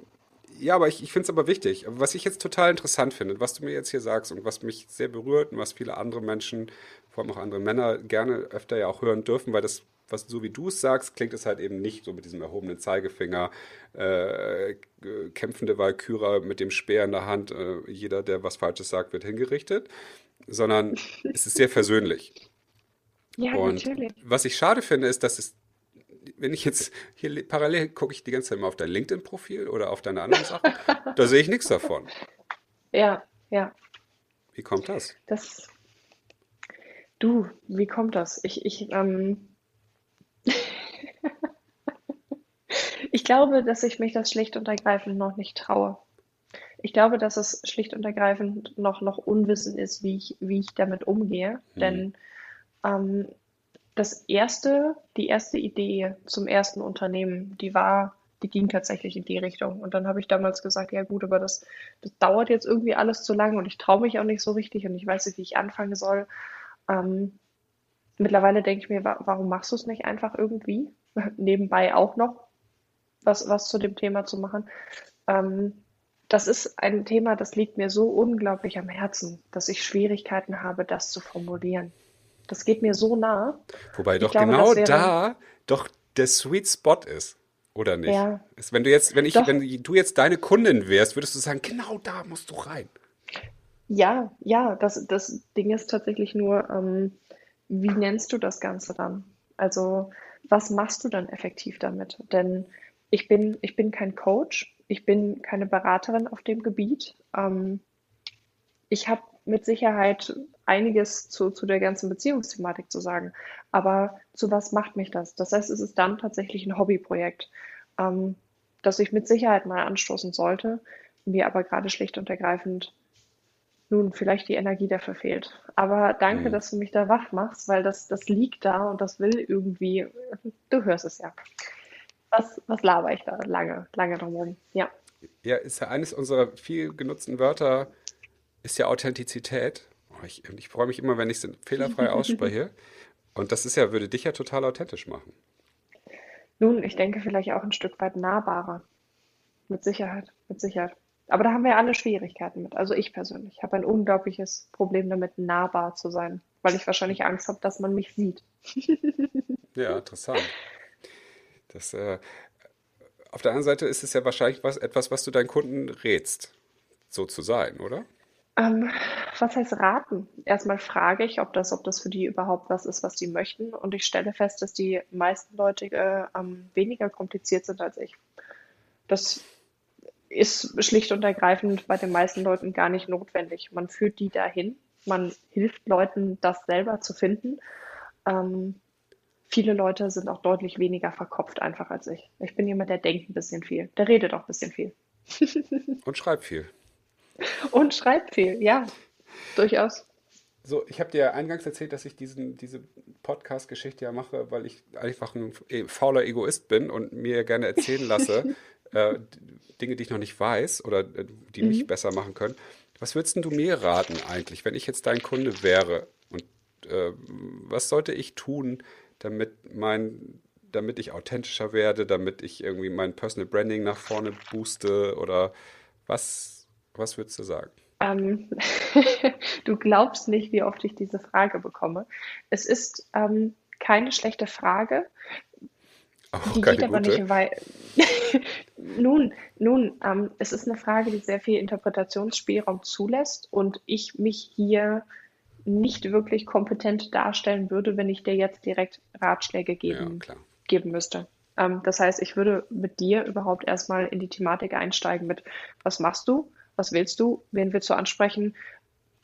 ja, aber ich, ich finde es aber wichtig. Was ich jetzt total interessant finde, was du mir jetzt hier sagst und was mich sehr berührt und was viele andere Menschen, vor allem auch andere Männer, gerne öfter ja auch hören dürfen, weil das was so wie du es sagst, klingt es halt eben nicht so mit diesem erhobenen Zeigefinger, äh, kämpfende Walkürer mit dem Speer in der Hand, äh, jeder, der was Falsches sagt, wird hingerichtet, sondern es ist sehr versöhnlich. Ja, Und natürlich. Was ich schade finde, ist, dass es, wenn ich jetzt hier parallel gucke ich die ganze Zeit mal auf dein LinkedIn-Profil oder auf deine anderen Sachen, da sehe ich nichts davon. Ja, ja. Wie kommt das? Das. Du, wie kommt das? Ich, ich, ähm, ich glaube, dass ich mich das schlicht und ergreifend noch nicht traue. Ich glaube, dass es schlicht und ergreifend noch, noch Unwissen ist, wie ich, wie ich damit umgehe. Mhm. Denn ähm, das erste, die erste Idee zum ersten Unternehmen, die war, die ging tatsächlich in die Richtung. Und dann habe ich damals gesagt, ja gut, aber das, das dauert jetzt irgendwie alles zu lange und ich traue mich auch nicht so richtig und ich weiß nicht, wie ich anfangen soll. Ähm, mittlerweile denke ich mir, warum machst du es nicht einfach irgendwie? Nebenbei auch noch was, was zu dem Thema zu machen. Ähm, das ist ein Thema, das liegt mir so unglaublich am Herzen, dass ich Schwierigkeiten habe, das zu formulieren. Das geht mir so nah. Wobei doch glaube, genau da doch der Sweet Spot ist. Oder nicht? Ja. Wenn du jetzt, wenn ich, Doch. wenn du jetzt deine Kundin wärst, würdest du sagen, genau da musst du rein. Ja, ja, das, das Ding ist tatsächlich nur, ähm, wie nennst du das Ganze dann? Also, was machst du dann effektiv damit? Denn ich bin, ich bin kein Coach, ich bin keine Beraterin auf dem Gebiet. Ähm, ich habe mit Sicherheit einiges zu, zu der ganzen Beziehungsthematik zu sagen. Aber zu was macht mich das? Das heißt, es ist dann tatsächlich ein Hobbyprojekt, ähm, das ich mit Sicherheit mal anstoßen sollte, mir aber gerade schlicht und ergreifend nun vielleicht die Energie dafür fehlt. Aber danke, Mhm. dass du mich da wach machst, weil das, das liegt da und das will irgendwie, du hörst es ja. Was, was laber ich da lange, lange drumherum? Ja. Ja, ist ja eines unserer viel genutzten Wörter, ist ja Authentizität. Oh, ich, ich freue mich immer, wenn ich es fehlerfrei ausspreche. Und das ist ja, würde dich ja total authentisch machen. Nun, ich denke vielleicht auch ein Stück weit nahbarer. Mit Sicherheit, mit Sicherheit. Aber da haben wir ja alle Schwierigkeiten mit. Also ich persönlich habe ein unglaubliches Problem damit, nahbar zu sein, weil ich wahrscheinlich Angst habe, dass man mich sieht. Ja, interessant. Das, äh, auf der anderen Seite ist es ja wahrscheinlich was, etwas, was du deinen Kunden rätst, so zu sein, oder? Ähm, was heißt raten? Erstmal frage ich, ob das, ob das für die überhaupt was ist, was die möchten. Und ich stelle fest, dass die meisten Leute äh, ähm, weniger kompliziert sind als ich. Das ist schlicht und ergreifend bei den meisten Leuten gar nicht notwendig. Man führt die dahin, man hilft Leuten, das selber zu finden. Ähm, viele Leute sind auch deutlich weniger verkopft einfach als ich. Ich bin jemand, der denkt ein bisschen viel, der redet auch ein bisschen viel Und schreib viel. und schreibt viel. Ja, durchaus. So, ich habe dir ja eingangs erzählt, dass ich diesen, diese Podcast-Geschichte ja mache, weil ich einfach ein e- fauler Egoist bin und mir gerne erzählen lasse, äh, Dinge, die ich noch nicht weiß oder äh, die mich Mhm. besser machen können. Was würdest du mir raten eigentlich, wenn ich jetzt dein Kunde wäre? Und äh, was sollte ich tun, damit mein, damit ich authentischer werde, damit ich irgendwie mein Personal Branding nach vorne booste oder was, was würdest du sagen? Ähm, du glaubst nicht, wie oft ich diese Frage bekomme. Es ist ähm, keine schlechte Frage, Auch die geht aber gute. nicht weit. Nun, nun, ähm, es ist eine Frage, die sehr viel Interpretationsspielraum zulässt und ich mich hier nicht wirklich kompetent darstellen würde, wenn ich dir jetzt direkt Ratschläge Ja, geben, klar. geben müsste. Ähm, das heißt, ich würde mit dir überhaupt erstmal in die Thematik einsteigen mit, was machst du? Was willst du? Wen willst du ansprechen?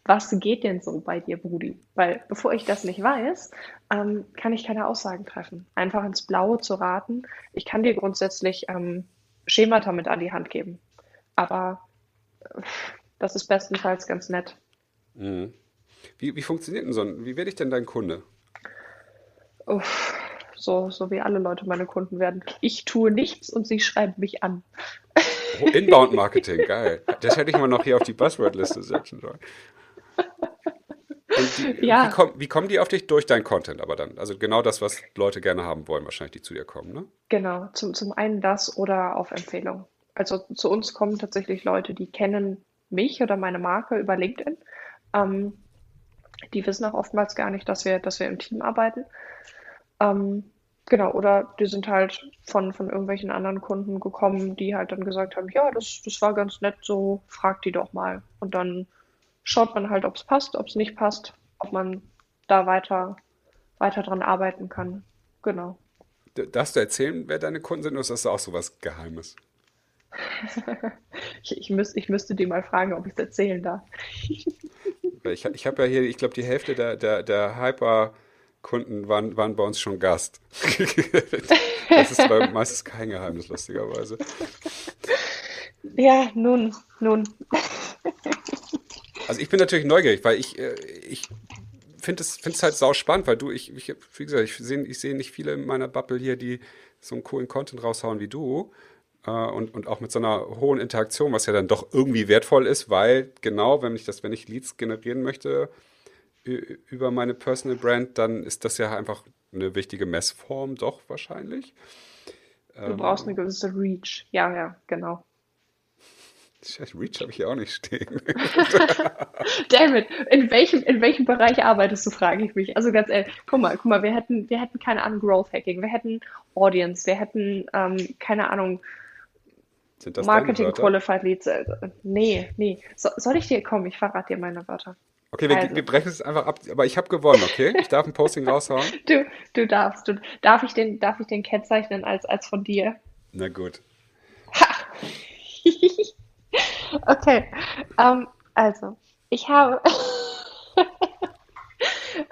Was geht denn so bei dir, Brudi? Weil bevor ich das nicht weiß, ähm, kann ich keine Aussagen treffen. Einfach ins Blaue zu raten. Ich kann dir grundsätzlich ähm, Schemata mit an die Hand geben. Aber äh, das ist bestenfalls ganz nett. Mhm. Wie, wie funktioniert denn so ein, wie werde ich denn dein Kunde? Uff, so, so wie alle Leute meine Kunden werden. Ich tue nichts und sie schreiben mich an. Oh, Inbound Marketing, geil. Das hätte ich mal noch hier auf die Buzzword-Liste setzen sollen. Die, wie, Ja, komm, wie kommen die auf dich? Durch deinen Content aber dann. Also genau das, was Leute gerne haben wollen, wahrscheinlich, die zu dir kommen, ne? genau. Zum, zum einen das oder auf Empfehlung. Also zu uns kommen tatsächlich Leute, die kennen mich oder meine Marke über LinkedIn. Ähm, die wissen auch oftmals gar nicht, dass wir, dass wir im Team arbeiten. Ähm, genau, oder die sind halt von, von irgendwelchen anderen Kunden gekommen, die halt dann gesagt haben, ja, das, das war ganz nett, so frag die doch mal. Und dann schaut man halt, ob es passt, ob es nicht passt, ob man da weiter, weiter dran arbeiten kann. Genau. Darfst du erzählen, wer deine Kunden sind, oder ist das auch so was Geheimes? Ich, ich, müsst, ich müsste die mal fragen, ob ich es erzählen darf. Ich, ich habe ja hier, ich glaube, die Hälfte der, der, der Hyper-Kunden waren, waren bei uns schon Gast. Das ist bei meistens kein Geheimnis, lustigerweise. Ja, nun, nun. Also ich bin natürlich neugierig, weil ich, äh, ich finde es finde es halt sau spannend, weil du, ich, ich wie gesagt, ich sehe ich seh nicht viele in meiner Bubble hier, die so einen coolen Content raushauen wie du. Äh, und, und auch mit so einer hohen Interaktion, was ja dann doch irgendwie wertvoll ist, weil genau, wenn ich das, wenn ich Leads generieren möchte über meine Personal Brand, dann ist das ja einfach eine wichtige Messform, doch wahrscheinlich. Du brauchst eine gewisse Reach. Ja, ja, genau. Reach habe ich hier auch nicht stehen. Dammit, in welchem, in welchem Bereich arbeitest du, frage ich mich. Also ganz ehrlich, guck mal, guck mal, wir hätten, wir hätten keine Ahnung, Growth Hacking, wir hätten Audience, wir hätten, ähm, keine Ahnung, Marketing Qualified Leads. Äh, nee, nee. So, soll ich dir, komm, ich verrate dir meine Wörter. Okay, wir, also. wir brechen es einfach ab, aber ich habe gewonnen, okay? Ich darf ein Posting raushauen. Du, du darfst. Du, darf, ich den, darf ich den kennzeichnen als, als von dir? Na gut. okay. Um, also, ich habe.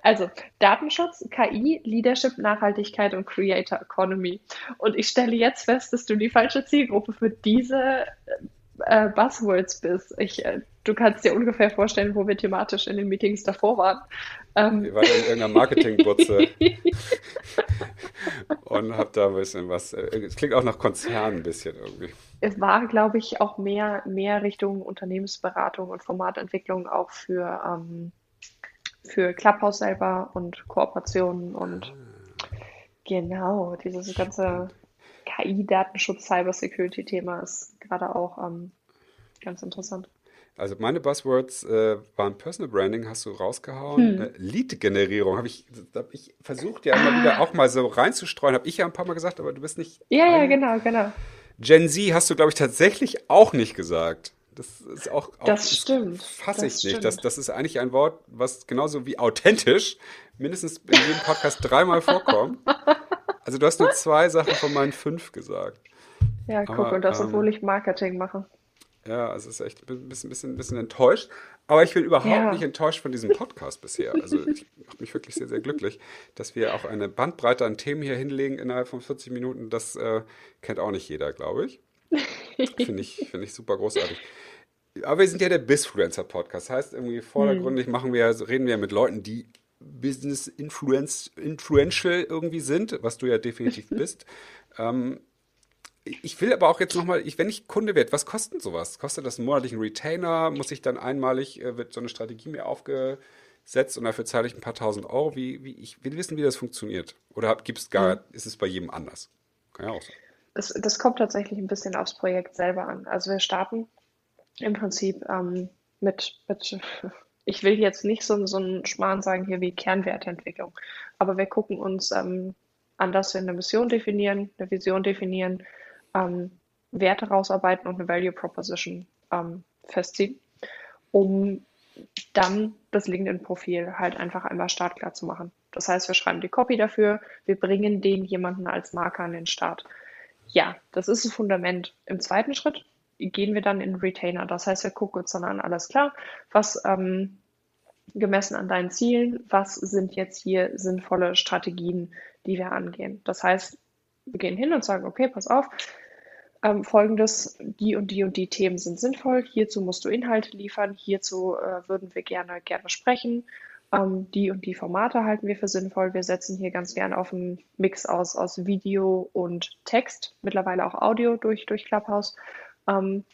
Also Datenschutz, KI, Leadership, Nachhaltigkeit und Creator Economy. Und ich stelle jetzt fest, dass du die falsche Zielgruppe für diese äh, Buzzwords bist. Ich, äh, du kannst dir ungefähr vorstellen, wo wir thematisch in den Meetings davor waren. Ähm, wir waren in irgendeiner Marketingbutze und hab da ein bisschen was. Äh, es klingt auch nach Konzern ein bisschen irgendwie. Es war, glaube ich, auch mehr, mehr Richtung Unternehmensberatung und Formatentwicklung auch für, ähm, für Clubhouse selber und Kooperationen und ah. genau, dieses ganze KI-Datenschutz, Cybersecurity-Thema ist gerade auch ähm, ganz interessant. Also meine Buzzwords äh, waren Personal Branding, hast du rausgehauen. Hm. Äh, Lead-Generierung habe ich, hab ich versucht ja immer ah. wieder auch mal so reinzustreuen. Habe ich ja ein paar Mal gesagt, aber du bist nicht. Ja, ja, genau, genau. Gen Z hast du, glaube ich, tatsächlich auch nicht gesagt. Das ist auch. auch das stimmt. Fasse ich nicht. Das, das ist eigentlich ein Wort, was genauso wie authentisch mindestens in jedem Podcast dreimal vorkommt. Also du hast nur zwei Sachen von meinen fünf gesagt. Ja, guck, Aber, und das, ähm, obwohl ich Marketing mache. Ja, es ist echt ein bisschen, bisschen, bisschen enttäuscht. Aber ich bin überhaupt ja. nicht enttäuscht von diesem Podcast bisher. Also ich mache mich wirklich sehr, sehr glücklich, dass wir auch eine Bandbreite an Themen hier hinlegen innerhalb von 40 Minuten. Das äh, kennt auch nicht jeder, glaube ich. Finde ich, find ich super großartig. Aber wir sind ja der Bisfluencer-Podcast. Das heißt, irgendwie vordergründig hm. machen wir, reden wir mit Leuten, die Business Influence, Influential irgendwie sind, was du ja definitiv bist. ähm, ich will aber auch jetzt nochmal, wenn ich Kunde werde, was kostet sowas? Kostet das einen monatlichen Retainer? Muss ich dann einmalig, äh, wird so eine Strategie mir aufgesetzt und dafür zahle ich ein paar tausend Euro? Wie, wie, ich will wissen, wie das funktioniert. Oder gibt's gar, mhm. ist es bei jedem anders? Kann ja auch sein. Das, das kommt tatsächlich ein bisschen aufs Projekt selber an. Also wir starten im Prinzip ähm, mit, mit ich will jetzt nicht so, so einen Schmarrn sagen hier wie Kernwertentwicklung, aber wir gucken uns ähm, an, dass wir eine Mission definieren, eine Vision definieren, ähm, Werte rausarbeiten und eine Value Proposition ähm, festziehen, um dann das LinkedIn-Profil halt einfach einmal startklar zu machen. Das heißt, wir schreiben die Copy dafür, wir bringen den jemanden als Marker an den Start. Ja, das ist das Fundament. Im zweiten Schritt gehen wir dann in Retainer. Das heißt, wir gucken uns dann an, alles klar, was ähm, gemessen an deinen Zielen, was sind jetzt hier sinnvolle Strategien, die wir angehen. Das heißt, wir gehen hin und sagen, okay, pass auf, ähm, folgendes, die und die und die Themen sind sinnvoll, hierzu musst du Inhalte liefern, hierzu äh, würden wir gerne, gerne sprechen, ähm, die und die Formate halten wir für sinnvoll. Wir setzen hier ganz gern auf einen Mix aus, aus Video und Text, mittlerweile auch Audio durch, durch Clubhouse, ähm,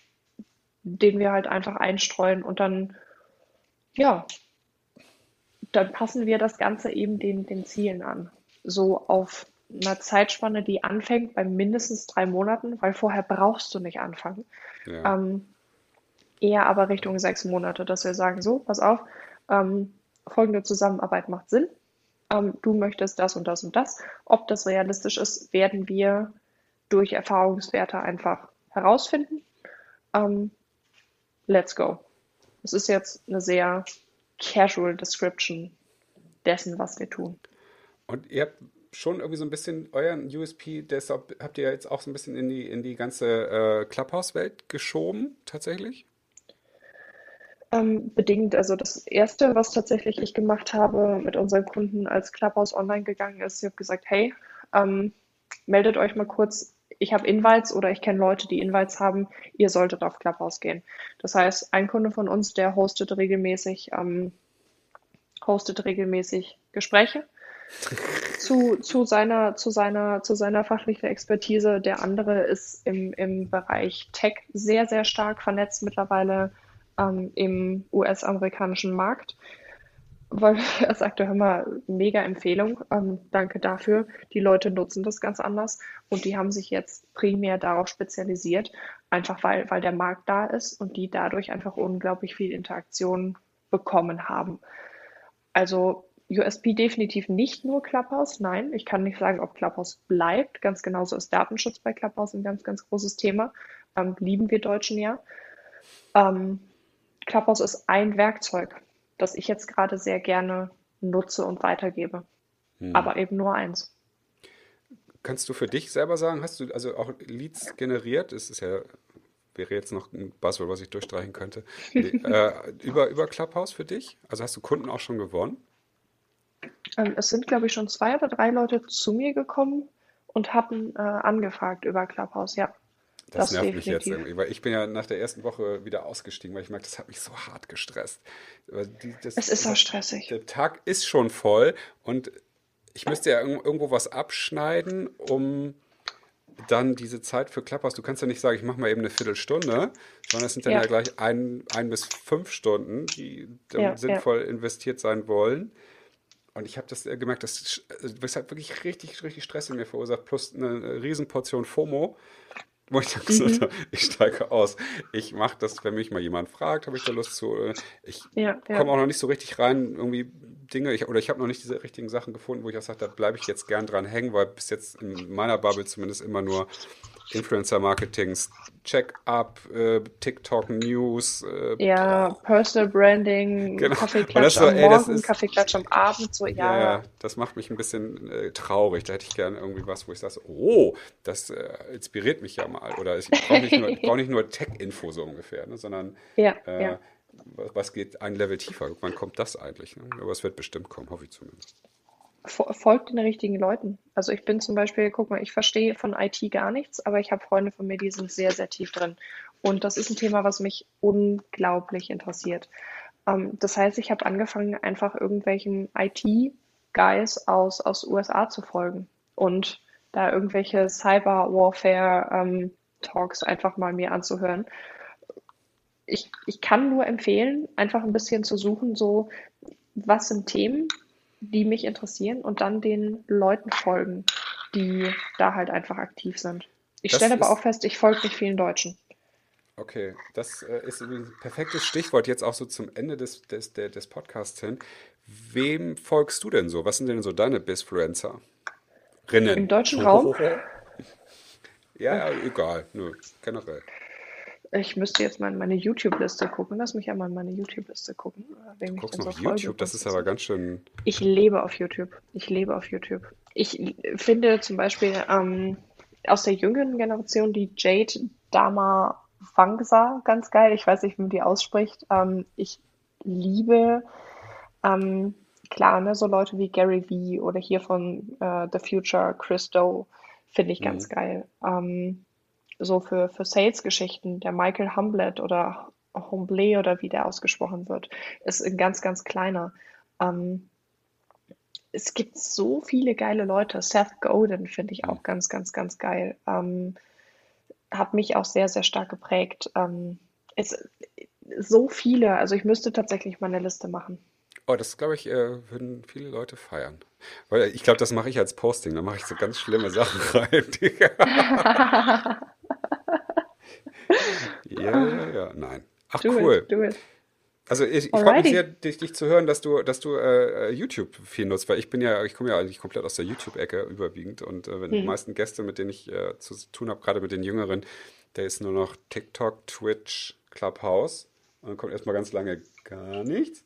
den wir halt einfach einstreuen und dann, ja, dann passen wir das Ganze eben den, den Zielen an. So auf einer Zeitspanne, die anfängt bei mindestens drei Monaten, weil vorher brauchst du nicht anfangen. Ja. Ähm, eher aber Richtung sechs Monate, dass wir sagen, so, pass auf, ähm, folgende Zusammenarbeit macht Sinn. Ähm, du möchtest das und das und das. Ob das realistisch ist, werden wir durch Erfahrungswerte einfach herausfinden. Ähm, let's go. Es ist jetzt eine sehr casual Description dessen, was wir tun. Und ihr habt schon irgendwie so ein bisschen euren USP, deshalb habt ihr jetzt auch so ein bisschen in die, in die ganze äh, Clubhouse-Welt geschoben, tatsächlich? Ähm, bedingt. Also das Erste, was tatsächlich ich gemacht habe mit unseren Kunden, als Clubhouse online gegangen ist, ich habe gesagt, hey, ähm, meldet euch mal kurz, ich habe Invites oder ich kenne Leute, die Invites haben, ihr solltet auf Clubhouse gehen. Das heißt, ein Kunde von uns, der hostet regelmäßig, ähm, hostet regelmäßig Gespräche zu, zu, seiner, zu, seiner, zu seiner fachlichen Expertise. Der andere ist im, im Bereich Tech sehr, sehr stark vernetzt mittlerweile ähm, im US-amerikanischen Markt. weil er sagte, hör mal, mega Empfehlung, ähm, danke dafür. Die Leute nutzen das ganz anders und die haben sich jetzt primär darauf spezialisiert, einfach weil, weil der Markt da ist und die dadurch einfach unglaublich viel Interaktion bekommen haben. Also USP definitiv nicht nur Clubhouse, nein, ich kann nicht sagen, ob Clubhouse bleibt. Ganz genauso ist Datenschutz bei Clubhouse ein ganz, ganz großes Thema. Ähm, lieben wir Deutschen ja. Ähm, Clubhouse ist ein Werkzeug das ich jetzt gerade sehr gerne nutze und weitergebe. Hm. Aber eben nur eins. Kannst du für dich selber sagen, hast du also auch Leads generiert? Das ist ja, wäre jetzt noch ein Buzzword, was ich durchstreichen könnte. äh, über, über Clubhouse für dich? Also hast du Kunden auch schon gewonnen? Ähm, es sind, glaube ich, schon zwei oder drei Leute zu mir gekommen und hatten äh, angefragt über Clubhouse, ja. Das, das nervt definitiv. mich jetzt irgendwie, weil ich bin ja nach der ersten Woche wieder ausgestiegen, weil ich merke, das hat mich so hart gestresst. Die, das, es ist auch stressig. Der Tag ist schon voll und ich müsste ja irgendwo was abschneiden, um dann diese Zeit für Clubhouse, du kannst ja nicht sagen, ich mache mal eben eine Viertelstunde, sondern es sind dann ja, ja gleich ein, ein bis fünf Stunden, die ja, sinnvoll ja. investiert sein wollen. Und ich habe das gemerkt, das, das hat wirklich richtig, richtig Stress in mir verursacht, plus eine Riesenportion FOMO wo ich dann gesagt mhm. habe, ich steige aus. Ich mache das, wenn mich mal jemand fragt, habe ich da Lust zu. Äh, ich ja, ja. komme auch noch nicht so richtig rein, irgendwie Dinge, ich, oder ich habe noch nicht diese richtigen Sachen gefunden, wo ich auch sage, da bleibe ich jetzt gern dran hängen, weil bis jetzt in meiner Bubble zumindest immer nur Influencer-Marketings, Check-up, äh, TikTok-News. Äh, ja, boah. Personal Branding, genau. Kaffeeklatsch am ey, Morgen, Kaffeeklatsch am Abend, so, ja. Ja, das macht mich ein bisschen äh, traurig. Da hätte ich gerne irgendwie was, wo ich sage, oh, das äh, inspiriert mich ja mal. Oder ich brauche nicht nur, nur Tech-Info so ungefähr, ne, sondern ja, äh, ja. was geht ein Level tiefer? Wann kommt das eigentlich? Ne? Aber es wird bestimmt kommen, hoffe ich zumindest folgt den richtigen Leuten. Also ich bin zum Beispiel, guck mal, ich verstehe von IT gar nichts, aber ich habe Freunde von mir, die sind sehr, sehr tief drin. Und das ist ein Thema, was mich unglaublich interessiert. Ähm, das heißt, ich habe angefangen, einfach irgendwelchen IT-Guys aus, aus USA zu folgen und da irgendwelche Cyber-Warfare-Talks ähm, einfach mal mir anzuhören. Ich, ich kann nur empfehlen, einfach ein bisschen zu suchen, so was sind Themen, die mich interessieren und dann den Leuten folgen, die da halt einfach aktiv sind. Ich stelle aber auch fest, ich folge nicht vielen Deutschen. Okay, das äh, ist ein perfektes Stichwort jetzt auch so zum Ende des, des, des Podcasts hin. Wem folgst du denn so? Was sind denn so deine Bisfluencer? Rinnen? Im deutschen Raum? ja, ja, egal, nö, generell. Ich müsste jetzt mal in meine YouTube-Liste gucken. Lass mich einmal in meine YouTube-Liste gucken. Du guckst noch YouTube, das ist aber ganz schön. Ich lebe auf YouTube. Ich lebe auf YouTube. Ich finde zum Beispiel ähm, aus der jüngeren Generation die Jade Dama Fangsa ganz geil. Ich weiß nicht, wie man die ausspricht. Ähm, ich liebe, ähm, klar, ne, so Leute wie Gary Vee oder hier von äh, The Future, Chris Doe, finde ich ganz mhm. geil. Ähm, so für, für Sales-Geschichten, der Michael Humblett oder Humble oder wie der ausgesprochen wird, ist ein ganz, ganz kleiner. Ähm, es gibt so viele geile Leute. Seth Godin finde ich auch ganz, ganz, ganz geil. Ähm, hat mich auch sehr, sehr stark geprägt. Ähm, es, so viele, also ich müsste tatsächlich mal eine Liste machen. Oh, das glaube ich, äh, würden viele Leute feiern. Weil ich glaube, das mache ich als Posting. Da mache ich so ganz schlimme Sachen rein. ja, ja, ja, nein. Ach, do cool. It, do it. Also ich, ich freue mich sehr, dich, dich, zu hören, dass du, dass du äh, YouTube viel nutzt, weil ich bin ja, ich komme ja eigentlich komplett aus der YouTube-Ecke überwiegend und äh, wenn hm. die meisten Gäste, mit denen ich äh, zu tun habe, gerade mit den Jüngeren, der ist nur noch TikTok, Twitch, Clubhouse und dann kommt erstmal ganz lange gar nichts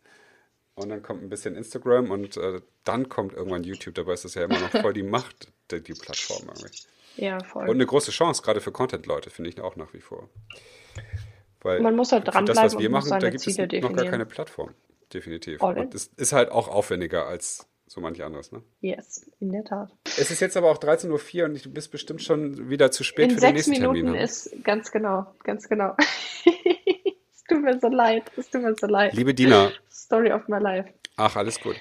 und dann kommt ein bisschen Instagram und äh, dann kommt irgendwann YouTube. Dabei ist das ja immer noch voll die Macht, die, die Plattform irgendwie. Ja, voll. Und eine große Chance, gerade für Content-Leute, finde ich auch nach wie vor. Weil man muss halt dranbleiben das, was wir machen, da gibt Ziele es definieren. noch gar keine Plattform. Definitiv. All und es ist halt auch aufwendiger als so manch anderes, ne? Yes, in der Tat. Es ist jetzt aber auch 13.04 Uhr und du bist bestimmt schon wieder zu spät in für den nächsten Minuten Termin. In sechs Minuten ist, ganz genau, ganz genau. es tut mir so leid, es tut mir so leid. Liebe Dina. Story of my life. Ach, alles gut.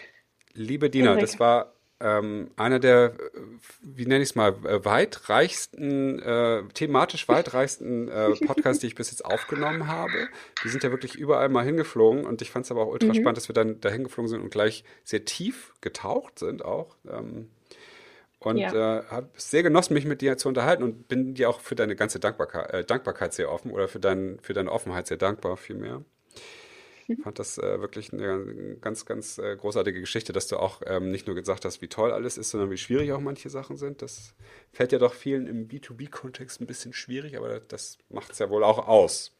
Liebe Dina, das war ähm, einer der, wie nenne ich es mal, äh, weitreichsten, äh, thematisch weitreichsten äh, Podcasts, die ich bis jetzt aufgenommen habe. Die sind ja wirklich überall mal hingeflogen und ich fand es aber auch ultra mhm. spannend, dass wir dann da hingeflogen sind und gleich sehr tief getaucht sind auch. Ähm, und ja. äh, habe sehr genossen, mich mit dir zu unterhalten und bin dir auch für deine ganze Dankbarkeit, äh, Dankbarkeit sehr offen oder für, dein, für deine Offenheit sehr dankbar vielmehr. Ich fand das äh, wirklich eine ganz, ganz äh, großartige Geschichte, dass du auch ähm, nicht nur gesagt hast, wie toll alles ist, sondern wie schwierig auch manche Sachen sind. Das fällt ja doch vielen im B2B-Kontext ein bisschen schwierig, aber das macht es ja wohl auch aus.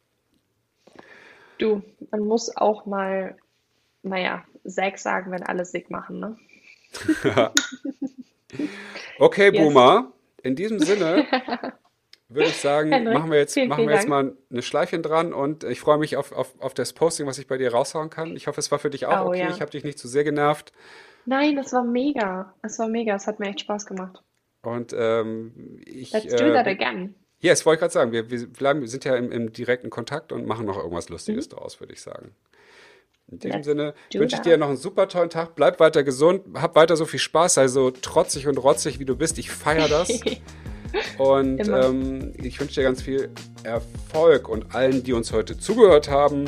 Du, man muss auch mal, naja, Säg sagen, wenn alle Sig machen, ne? okay, yes. Boomer. In diesem Sinne würde ich sagen, Henrik, machen wir jetzt, vielen, machen wir jetzt mal eine Schleifchen dran und ich freue mich auf, auf, auf das Posting, was ich bei dir raushauen kann. Ich hoffe, es war für dich auch oh, okay. Ja. Ich habe dich nicht zu sehr genervt. Nein, das war mega. Es war mega. Es hat mir echt Spaß gemacht. Und ähm, ich. Let's do äh, that again. Ja, yes, wollte ich gerade sagen. Wir, wir, bleiben, wir sind ja im, im, direkten Kontakt und machen noch irgendwas Lustiges mhm. draus, würde ich sagen. In diesem Let's Sinne wünsche ich dir noch einen super tollen Tag. Bleib weiter gesund, hab weiter so viel Spaß, sei so trotzig und rotzig, wie du bist. Ich feiere das. Und ähm, ich wünsche dir ganz viel Erfolg und allen, die uns heute zugehört haben,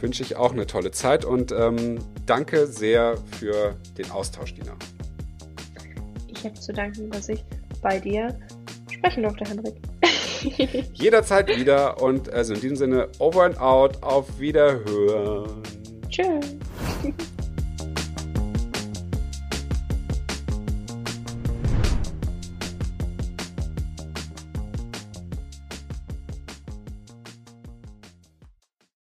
wünsche ich auch eine tolle Zeit und ähm, danke sehr für den Austausch, Dina. Ich habe zu danken, dass ich bei dir sprechen durfte, Henrik. Jederzeit wieder und also in diesem Sinne, over and out, auf Wiederhören. Tschüss.